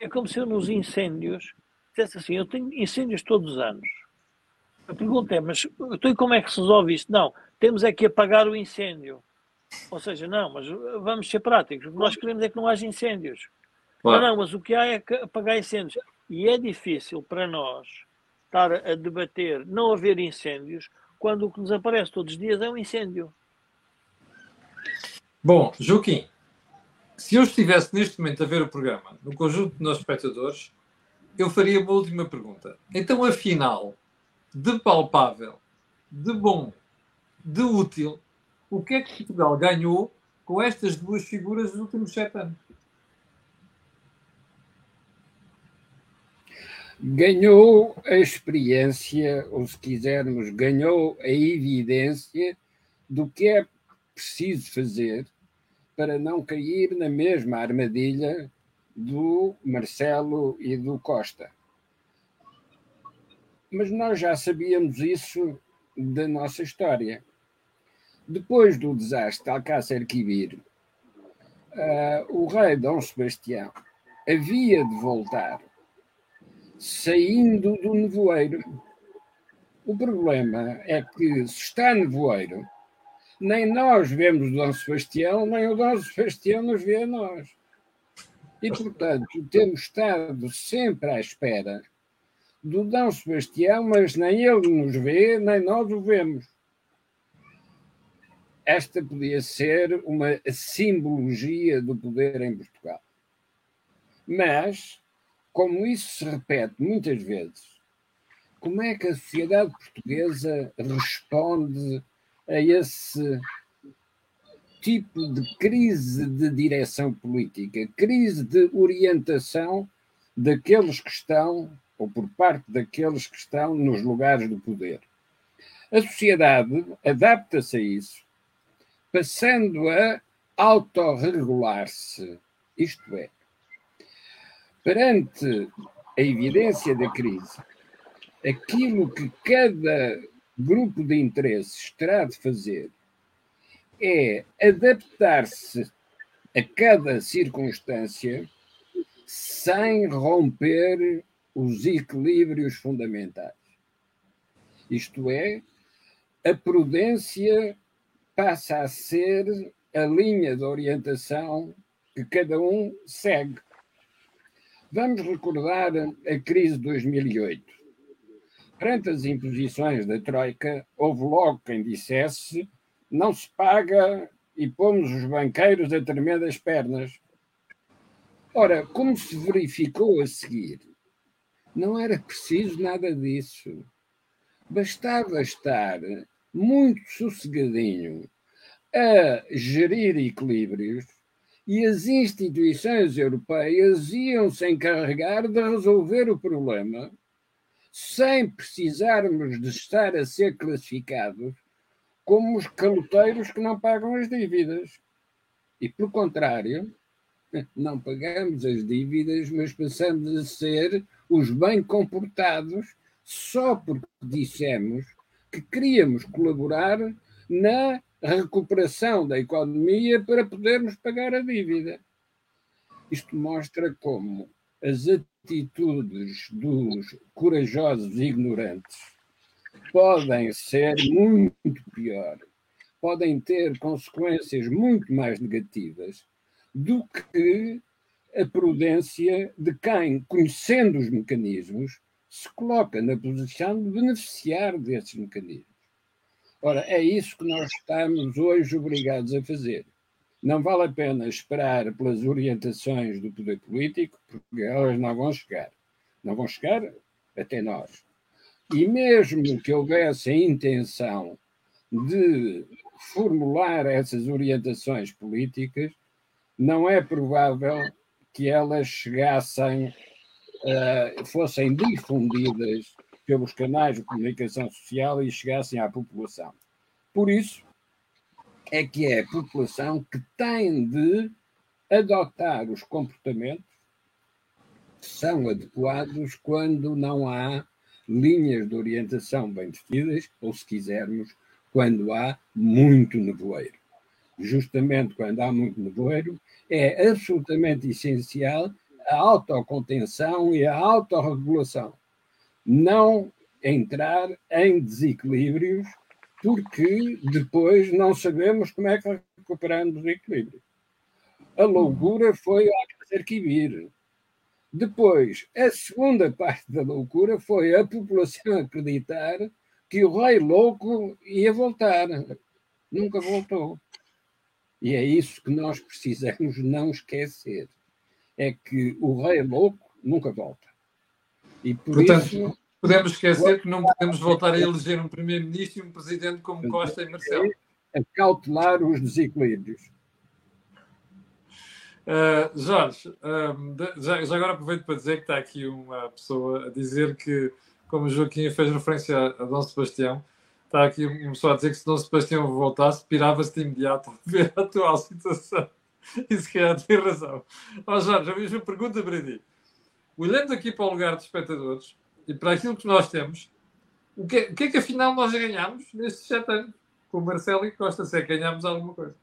É como se eu nos incêndios dissesse assim: eu tenho incêndios todos os anos. A pergunta é, mas então, e como é que se resolve isto? Não, temos é que apagar o incêndio. Ou seja, não, mas vamos ser práticos. O que nós queremos é que não haja incêndios. Claro. Não, não, mas o que há é que apagar incêndios. E é difícil para nós estar a debater não haver incêndios quando o que nos aparece todos os dias é um incêndio. Bom, Joaquim, se eu estivesse neste momento a ver o programa no conjunto de nossos espectadores, eu faria uma última pergunta. Então, afinal, de palpável, de bom, de útil, o que é que Portugal ganhou com estas duas figuras dos últimos sete anos? Ganhou a experiência, ou se quisermos, ganhou a evidência do que é preciso fazer para não cair na mesma armadilha do Marcelo e do Costa. Mas nós já sabíamos isso da nossa história. Depois do desastre de Alcácer Quibir, uh, o rei Dom Sebastião havia de voltar saindo do nevoeiro. O problema é que se está nevoeiro, nem nós vemos o Dom Sebastião, nem o Dom Sebastião nos vê a nós. E, portanto, temos estado sempre à espera do Dom Sebastião, mas nem ele nos vê, nem nós o vemos. Esta podia ser uma simbologia do poder em Portugal. Mas, como isso se repete muitas vezes, como é que a sociedade portuguesa responde a esse tipo de crise de direção política, crise de orientação daqueles que estão, ou por parte daqueles que estão nos lugares do poder. A sociedade adapta-se a isso, passando a autorregular-se, isto é, perante a evidência da crise, aquilo que cada grupo de interesses terá de fazer é adaptar-se a cada circunstância sem romper os equilíbrios fundamentais. Isto é, a prudência passa a ser a linha de orientação que cada um segue. Vamos recordar a crise de 2008. Perante as imposições da Troika, houve logo quem dissesse não se paga e pomos os banqueiros a tremer as pernas. Ora, como se verificou a seguir, não era preciso nada disso. Bastava estar muito sossegadinho a gerir equilíbrios e as instituições europeias iam se encarregar de resolver o problema sem precisarmos de estar a ser classificados como os caloteiros que não pagam as dívidas. E, pelo contrário, não pagamos as dívidas, mas passamos a ser os bem comportados só porque dissemos que queríamos colaborar na recuperação da economia para podermos pagar a dívida. Isto mostra como as atitudes dos corajosos ignorantes podem ser muito piores, podem ter consequências muito mais negativas do que a prudência de quem, conhecendo os mecanismos, se coloca na posição de beneficiar desses mecanismos. Ora, é isso que nós estamos hoje obrigados a fazer. Não vale a pena esperar pelas orientações do poder político, porque elas não vão chegar. Não vão chegar até nós. E mesmo que houvesse a intenção de formular essas orientações políticas, não é provável que elas chegassem, uh, fossem difundidas pelos canais de comunicação social e chegassem à população. Por isso é que é a população que tem de adotar os comportamentos que são adequados quando não há linhas de orientação bem definidas, ou se quisermos, quando há muito nevoeiro. Justamente quando há muito nevoeiro, é absolutamente essencial a autocontenção e a autorregulação. Não entrar em desequilíbrios porque depois não sabemos como é que recuperamos o equilíbrio. A loucura foi a arquivir. Depois, a segunda parte da loucura foi a população acreditar que o rei louco ia voltar. Nunca voltou. E é isso que nós precisamos não esquecer. É que o rei louco nunca volta. E por Portanto, isso, podemos esquecer que não podemos voltar a eleger um primeiro-ministro e um presidente como Costa e Marcelo. A cautelar os desequilíbrios. Uh, Jorge, uh, já, já, agora aproveito para dizer que está aqui uma pessoa a dizer que, como o Joaquim fez referência a, a Dom Sebastião, está aqui uma pessoa a dizer que se Dom Sebastião voltasse, pirava-se de imediato a ver a atual situação. E se calhar tem razão. Ó oh, Jorge, a mesma pergunta para ti. Olhando aqui para o lugar de espectadores e para aquilo que nós temos, o que, o que é que afinal nós ganhamos nestes sete anos? Com o Marcelo e Costa, se é que ganhamos alguma coisa.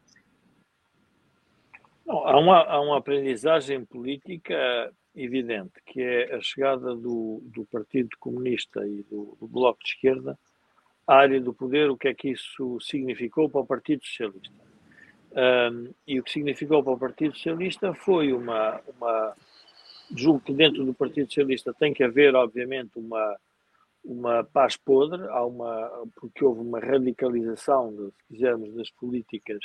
Há, uma, há uma aprendizagem política evidente, que é a chegada do, do Partido Comunista e do, do, Bloco de Esquerda à área do poder, o que é que isso significou para o Partido Socialista. Um, e o que significou para o Partido Socialista foi uma, uma. Julgo que dentro do Partido Socialista tem que haver, obviamente, uma, uma paz podre, há uma, porque houve uma radicalização, se quisermos, das políticas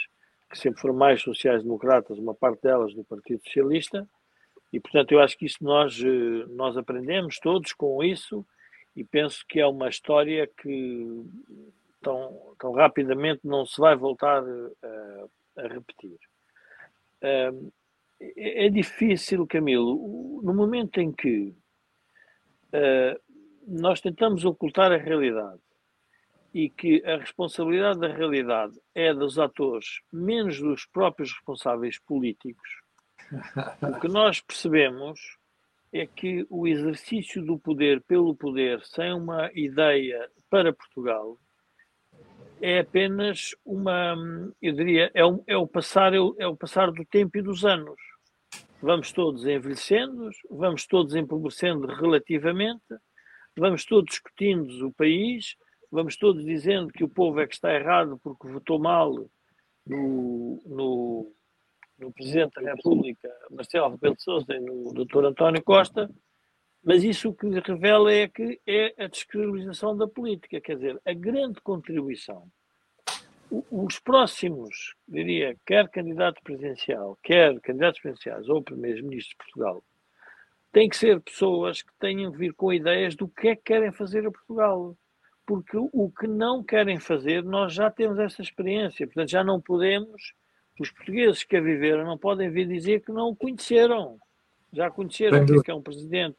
que sempre foram mais sociais-democratas, uma parte delas do Partido Socialista, e portanto eu acho que isso nós, eh, nós aprendemos todos com isso e penso que é uma história que tão, tão rapidamente não se vai voltar a, eh, a repetir. É, é difícil, Camilo, no momento em que uh, nós tentamos ocultar a realidade e que a responsabilidade da realidade é dos atores, menos dos próprios responsáveis políticos, o que nós percebemos é que o exercício do poder pelo poder, sem uma ideia para Portugal, é apenas uma, eu diria, é, o, é o passar, é o, é passar do tempo e dos anos. Vamos todos envelhecendo, vamos todos empobrecendo relativamente, vamos todos discutindo o país, vamos todos dizendo que o povo é que está errado porque votou mal no, no, no Presidente da República, Marcelo Rebelo de Sousa, e no Dr. António Costa, mas isso o que revela é que é a descredibilização da política, quer dizer, a grande contribuição. Os próximos, diria, quer candidato presidencial, quer candidatos presidenciais ou primeiros-ministros de Portugal, têm que ser pessoas que tenham que vir com ideias do que é que querem fazer a Portugal porque o que não querem fazer, nós já temos essa experiência, portanto já não podemos, os portugueses que a viveram não podem vir dizer que não o conheceram, já conheceram o que é, é um presidente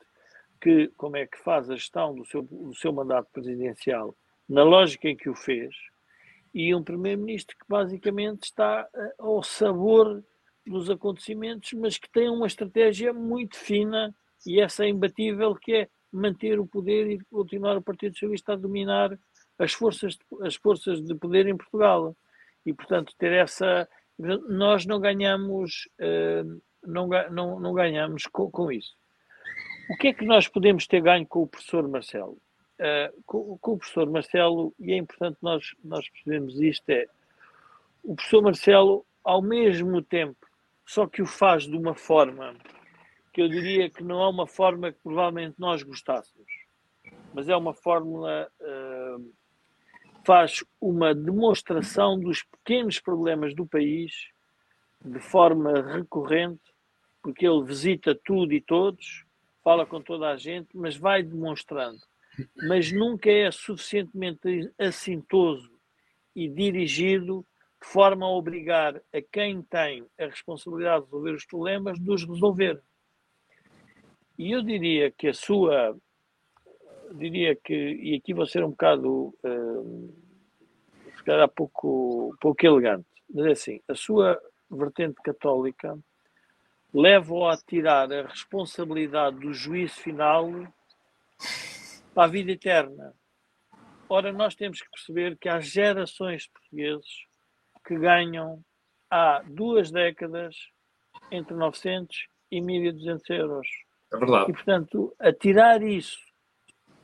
que, como é que faz a gestão do seu, do seu mandato presidencial, na lógica em que o fez, e um primeiro-ministro que basicamente está eh, ao sabor dos acontecimentos, mas que tem uma estratégia muito fina e essa é imbatível, que é manter o poder e continuar o Partido Socialista a dominar as forças, as forças de poder em Portugal. E, portanto, ter essa. Nós não ganhamos, eh, não, não, não ganhamos com, com isso. O que é que nós podemos ter ganho com o professor Marcelo? Uh, com, com, o professor Marcelo, e é importante nós, nós percebermos isto, é o professor Marcelo, ao mesmo tempo, só que o faz de uma forma que eu diria que não é uma forma que provavelmente nós gostássemos, mas é uma fórmula uh, faz uma demonstração dos pequenos problemas do país de forma recorrente, porque ele visita tudo e todos, fala com toda a gente, mas vai demonstrando. Mas nunca é suficientemente assintoso e dirigido de forma a obrigar a quem tem a responsabilidade de resolver os problemas de os resolver. E eu diria que a sua, diria que, e aqui vou ser um bocado, uh, se calhar pouco, pouco elegante, mas é assim, a sua vertente católica leva-o a tirar a responsabilidade do juízo final para a vida eterna. Ora, nós temos que perceber que há gerações de portugueses que ganham há duas décadas entre 900 e 1200 euros. É verdade. E, portanto, atirar isso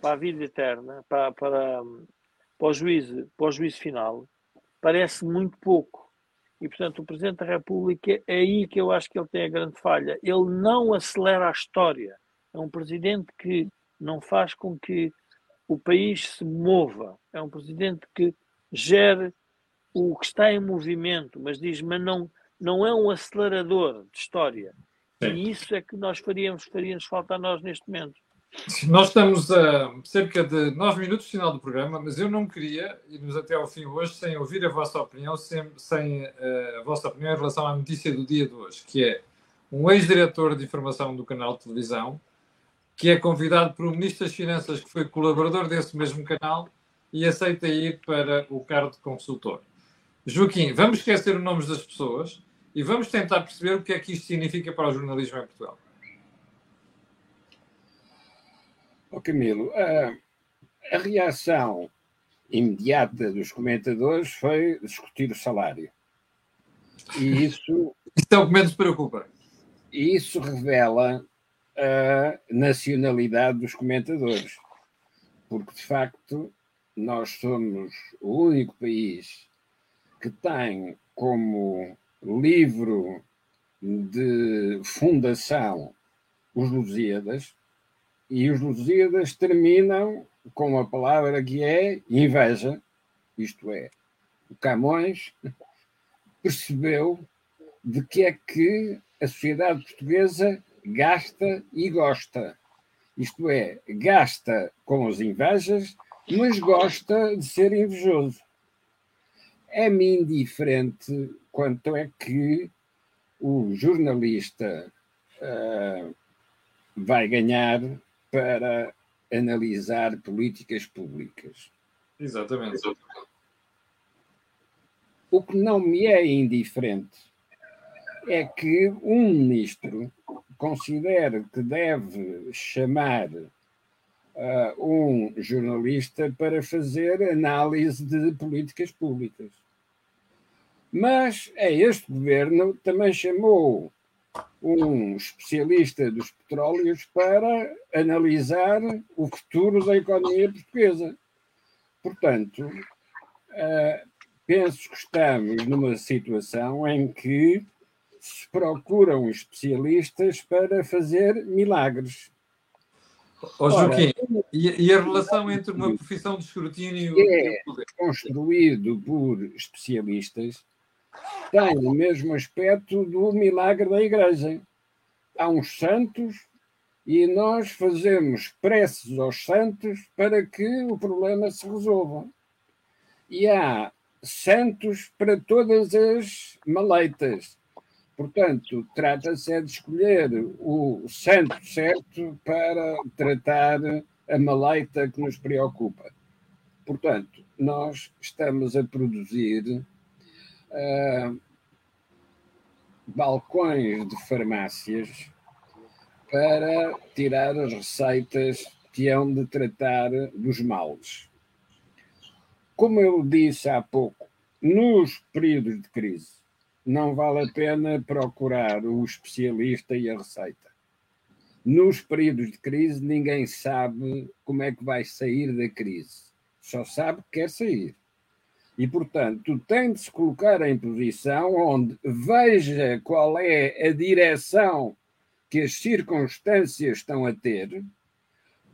para a vida eterna, para, para, para, o juízo, para o juízo final, parece muito pouco. E, portanto, o Presidente da República é aí que eu acho que ele tem a grande falha. Ele não acelera a história. É um Presidente que não faz com que o país se mova. É um Presidente que gere o que está em movimento, mas diz, mas não, não é um acelerador de história. Sim. E isso é que nós faríamos, faríamos falta a nós neste momento. Nós estamos a cerca de nove minutos do final do programa, mas eu não queria irmos até ao fim hoje sem ouvir a vossa opinião, sem, sem uh, a vossa opinião em relação à notícia do dia de hoje, que é um ex-diretor de informação do canal de televisão, que é convidado por um ministro das Finanças que foi colaborador desse mesmo canal e aceita ir para o cargo de consultor. Joaquim, vamos esquecer os nomes das pessoas e vamos tentar perceber o que é que isto significa para o jornalismo em Portugal. Oh, Camilo, a, a reação imediata dos comentadores foi discutir o salário. E isso. Isso é o que menos preocupa. E isso revela a nacionalidade dos comentadores. Porque, de facto, nós somos o único país que tem como livro de fundação os Lusíadas, e os Lusíadas terminam com a palavra que é inveja, isto é, o Camões percebeu de que é que a sociedade portuguesa gasta e gosta. Isto é, gasta com as invejas, mas gosta de ser invejoso. É-me indiferente quanto é que o jornalista uh, vai ganhar para analisar políticas públicas. Exatamente. O que não me é indiferente é que um ministro considere que deve chamar uh, um jornalista para fazer análise de políticas públicas. Mas é este governo também chamou um especialista dos petróleos para analisar o futuro da economia portuguesa. Portanto, uh, penso que estamos numa situação em que se procuram especialistas para fazer milagres. Ó Joaquim, e, e, a relação entre uma profissão de escrutínio é e o poder? construído por especialistas tem o mesmo aspecto do milagre da igreja. Há uns santos e nós fazemos preces aos santos para que o problema se resolva. E há santos para todas as maleitas. Portanto, trata-se é de escolher o santo certo para tratar a maleita que nos preocupa. Portanto, nós estamos a produzir uh, balcões de farmácias para tirar as receitas que hão de tratar dos males. Como eu disse há pouco, nos períodos de crise, não vale a pena procurar o especialista e a receita. Nos períodos de crise, ninguém sabe como é que vai sair da crise. Só sabe que quer sair. E, portanto, tem de se colocar em posição onde veja qual é a direção que as circunstâncias estão a ter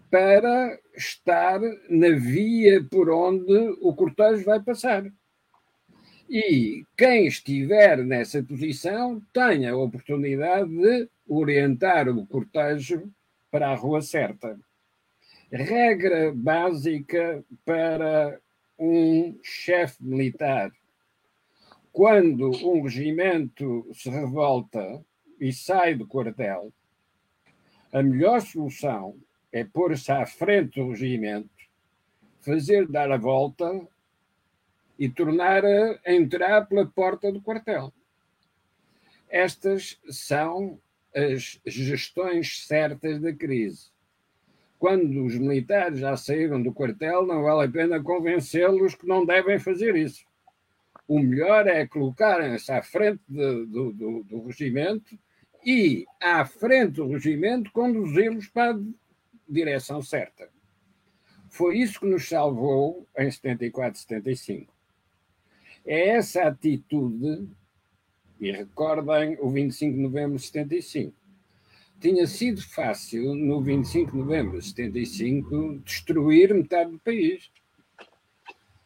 para estar na via por onde o cortejo vai passar. E quem estiver nessa posição tenha a oportunidade de orientar o cortejo para a rua certa. Regra básica para um chefe militar. Quando um regimento se revolta e sai do quartel, a melhor solução é pôr-se à frente do regimento, fazer dar a volta e tornar a entrar pela porta do quartel. Estas são as gestões certas da crise quando os militares já saíram do quartel, não vale a pena convencê-los que não devem fazer isso. O melhor é colocarem-se à frente de, do, do, do regimento e, à frente do regimento, conduzi-los para a direção certa. Foi isso que nos salvou em 74, 75. É essa atitude, e recordem o 25 de novembro de 75. Tinha sido fácil, no 25 de novembro de 75, destruir metade do país.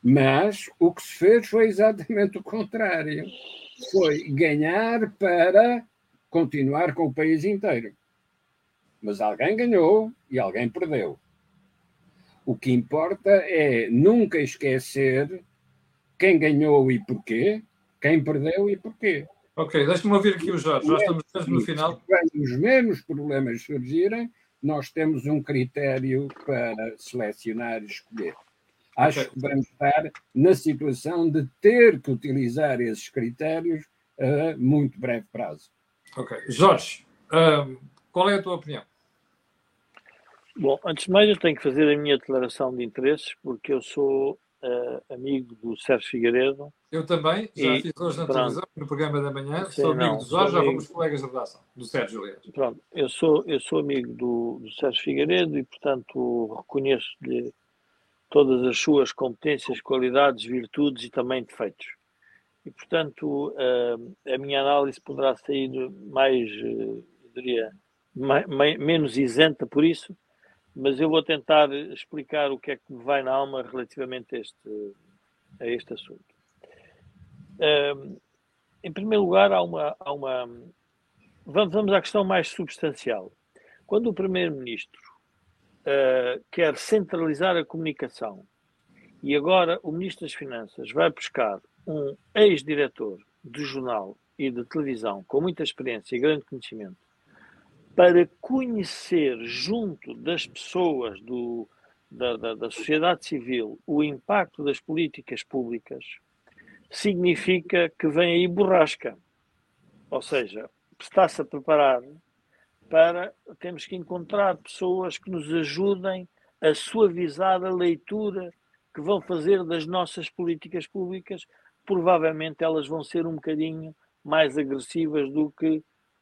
Mas o que se fez foi exatamente o contrário. Foi ganhar para continuar com o país inteiro. Mas alguém ganhou e alguém perdeu. O que importa é nunca esquecer quem ganhou e porquê, quem perdeu e porquê. Ok, deixa-me ouvir aqui o Jorge. Já estamos mesmo no final. Quando os mesmos problemas surgirem, nós temos um critério para selecionar e escolher. Acho okay. que vamos estar na situação de ter que utilizar esses critérios a muito breve prazo. Ok. Jorge, um, qual é a tua opinião? Bom, antes de mais, eu tenho que fazer a minha declaração de interesses, porque eu sou uh, amigo do Sérgio Figueiredo. Eu também, já e, fiz hoje na pronto, televisão, no programa da manhã, sim, sou amigo não, do Jorge, já fomos colegas de redação, do Sérgio aliás. Pronto, eu sou, eu sou amigo do, do Sérgio Figueiredo e, portanto, reconheço-lhe todas as suas competências, qualidades, virtudes e também defeitos. E, portanto, uh, a minha análise poderá sair mais, uh, diria, mais, mais, menos isenta por isso, mas eu vou tentar explicar o que é que me vai na alma relativamente a este, a este assunto. Uh, em primeiro lugar, há uma, há uma. Vamos, vamos à questão mais substancial. Quando o Primeiro-Ministro uh, quer centralizar a comunicação e agora o Ministro das Finanças vai buscar um ex-diretor de jornal e de televisão com muita experiência e grande conhecimento para conhecer junto das pessoas do, da, da, da, sociedade civil o impacto das políticas públicas, significa que vem aí borrasca. Ou seja, está-se a preparar para. Temos que encontrar pessoas que nos ajudem a suavizar a leitura que vão fazer das nossas políticas públicas. Provavelmente elas vão ser um bocadinho mais agressivas do que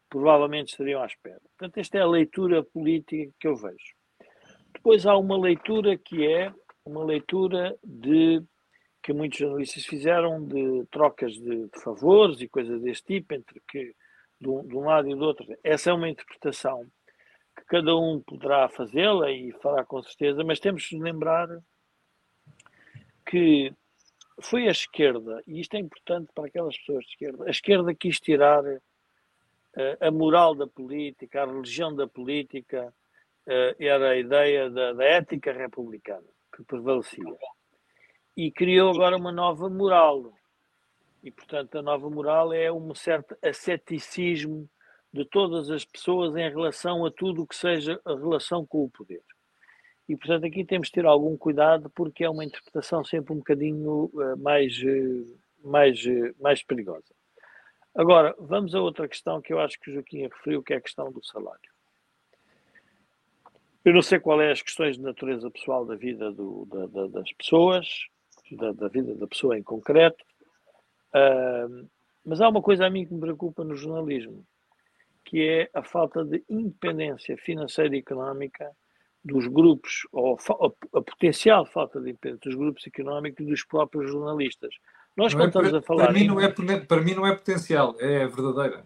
provavelmente estariam à espera. Portanto, esta é a leitura política que eu vejo. Depois há uma leitura que é uma leitura de que muitos jornalistas fizeram de trocas de, de favores e coisas deste tipo entre que de um, de um, lado e do outro. Essa é uma interpretação que cada um poderá fazê-la e fará com certeza, mas temos de lembrar que foi a esquerda, e isto é importante para aquelas pessoas de esquerda, a esquerda quis tirar a moral da política, a religião da política, eh, era a ideia da, da ética republicana que prevalecia. E criou agora uma nova moral. E, portanto, a nova moral é um certo asceticismo de todas as pessoas em relação a tudo o que seja a relação com o poder. E, portanto, aqui temos de ter algum cuidado porque é uma interpretação sempre um bocadinho uh, mais, mais, mais perigosa. Agora, vamos a outra questão que eu acho que o Joaquim referiu, que é a questão do salário. Eu não sei qual é as questões de natureza pessoal da vida do, da, da, das pessoas, da, da, vida da pessoa em concreto, uh, mas há uma coisa a mim que me preocupa no jornalismo, que é a falta de independência financeira e económica dos grupos, ou a, a potencial falta de independência dos grupos económicos e dos próprios jornalistas. Nós não é, a falar. Para mim, não é, para mim não é potencial, é verdadeira.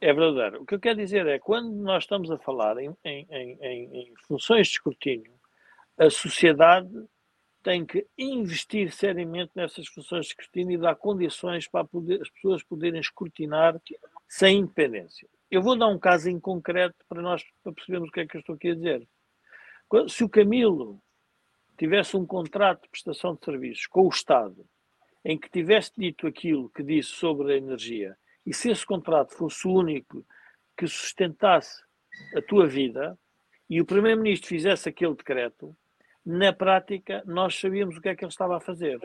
É verdadeiro. O que eu quero dizer é quando nós estamos a falar em, em, em, em funções de escrutínio, a sociedade tem que investir seriamente nessas funções de escrutínio e dar condições para poder, as pessoas poderem escrutinar sem independência. Eu vou dar um caso em concreto para nós para percebermos o que é que eu estou aqui a dizer. Se o Camilo tivesse um contrato de prestação de serviços com o Estado em que tivesse dito aquilo que disse sobre a energia e se esse contrato fosse o único que sustentasse a tua vida e o Primeiro-Ministro fizesse aquele decreto, na prática nós sabíamos o que é que ele estava a fazer.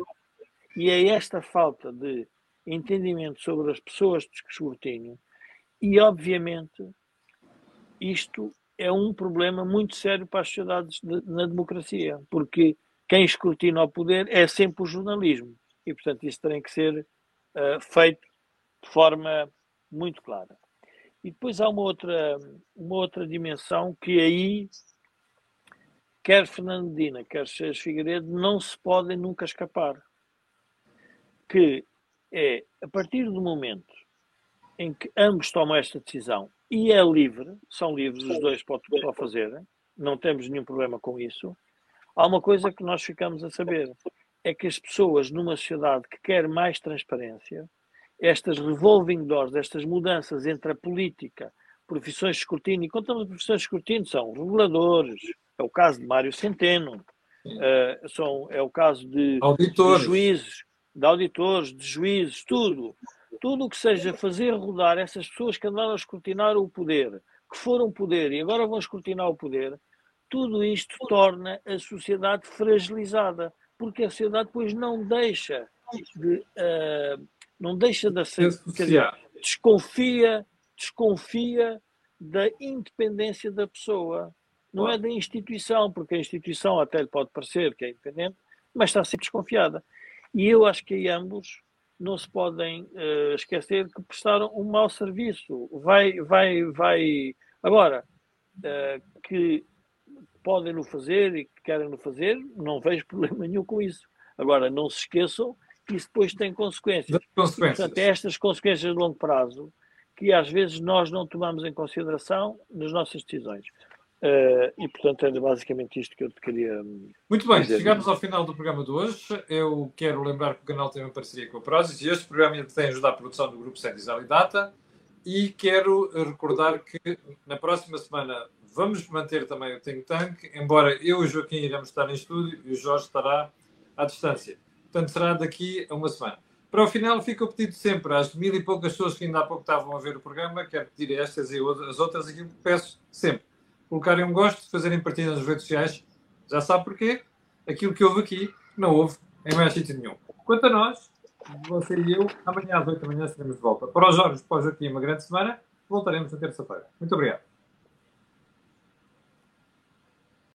E é esta falta de entendimento sobre as pessoas de escrutínio e, obviamente, isto é um problema muito sério para as sociedades de, na democracia, porque quem escrutina o poder é sempre o jornalismo e, portanto, isso tem que ser uh, feito de forma muito clara. E depois há uma outra, uma outra dimensão que aí quer Fernandina, quer Seixas Figueiredo, não se podem nunca escapar. Que é, a partir do momento em que ambos tomam esta decisão e é livre, são livres os dois para o fazerem, não temos nenhum problema com isso, há uma coisa que nós ficamos a saber, é que as pessoas numa sociedade que quer mais transparência, estas revolving doors, estas mudanças entre a política, profissões de escrutínio, e quando estamos profissões de escrutínio, são reguladores, é o caso de Mário Centeno, uh, são, é o caso de, de juízes, de auditores, de juízes, tudo. Tudo o que seja fazer rodar essas pessoas que andaram a escrutinar o poder, que foram poder e agora vão escrutinar o poder, tudo isto torna a sociedade fragilizada, porque a sociedade depois não deixa de, uh, não deixa de ser, desconfia, desconfia da independência da pessoa, não é da instituição, porque a instituição até lhe pode parecer que é independente, mas está sempre desconfiada. E eu acho que ambos não se podem uh, esquecer que prestaram um mau serviço. Vai, vai, vai. Agora, uh, que podem no fazer e que querem no fazer, não vejo problema nenhum com isso. Agora, não se esqueçam que isso depois tem consequências. consequências. Portanto, é estas consequências de longo prazo que às vezes nós não tomamos em consideração nas nossas decisões. Uh, e, portanto, é basicamente isto que eu te queria. Muito bem, dizer. chegamos ao final do programa de hoje. Eu quero lembrar que o canal tem uma parceria com a Prozis e este programa tem ajudado a produção do grupo Sendis Data. E quero recordar que na próxima semana vamos manter também o Think Tank, embora eu e o Joaquim iremos estar em estúdio e o Jorge estará à distância. Portanto, será daqui a uma semana. Para o final, fica o pedido sempre às mil e poucas pessoas que ainda há pouco estavam a ver o programa, quero pedir a estas e as outras aquilo que peço sempre colocarem um gosto, fazerem partida nas redes sociais. Já sabe porquê? Aquilo que houve aqui não houve em mais sítio nenhum. Quanto a nós, você e eu, amanhã às 8 da manhã estaremos de volta. Para os Jorge, o Joaquim, uma grande semana. Voltaremos na terça-feira. Muito obrigado.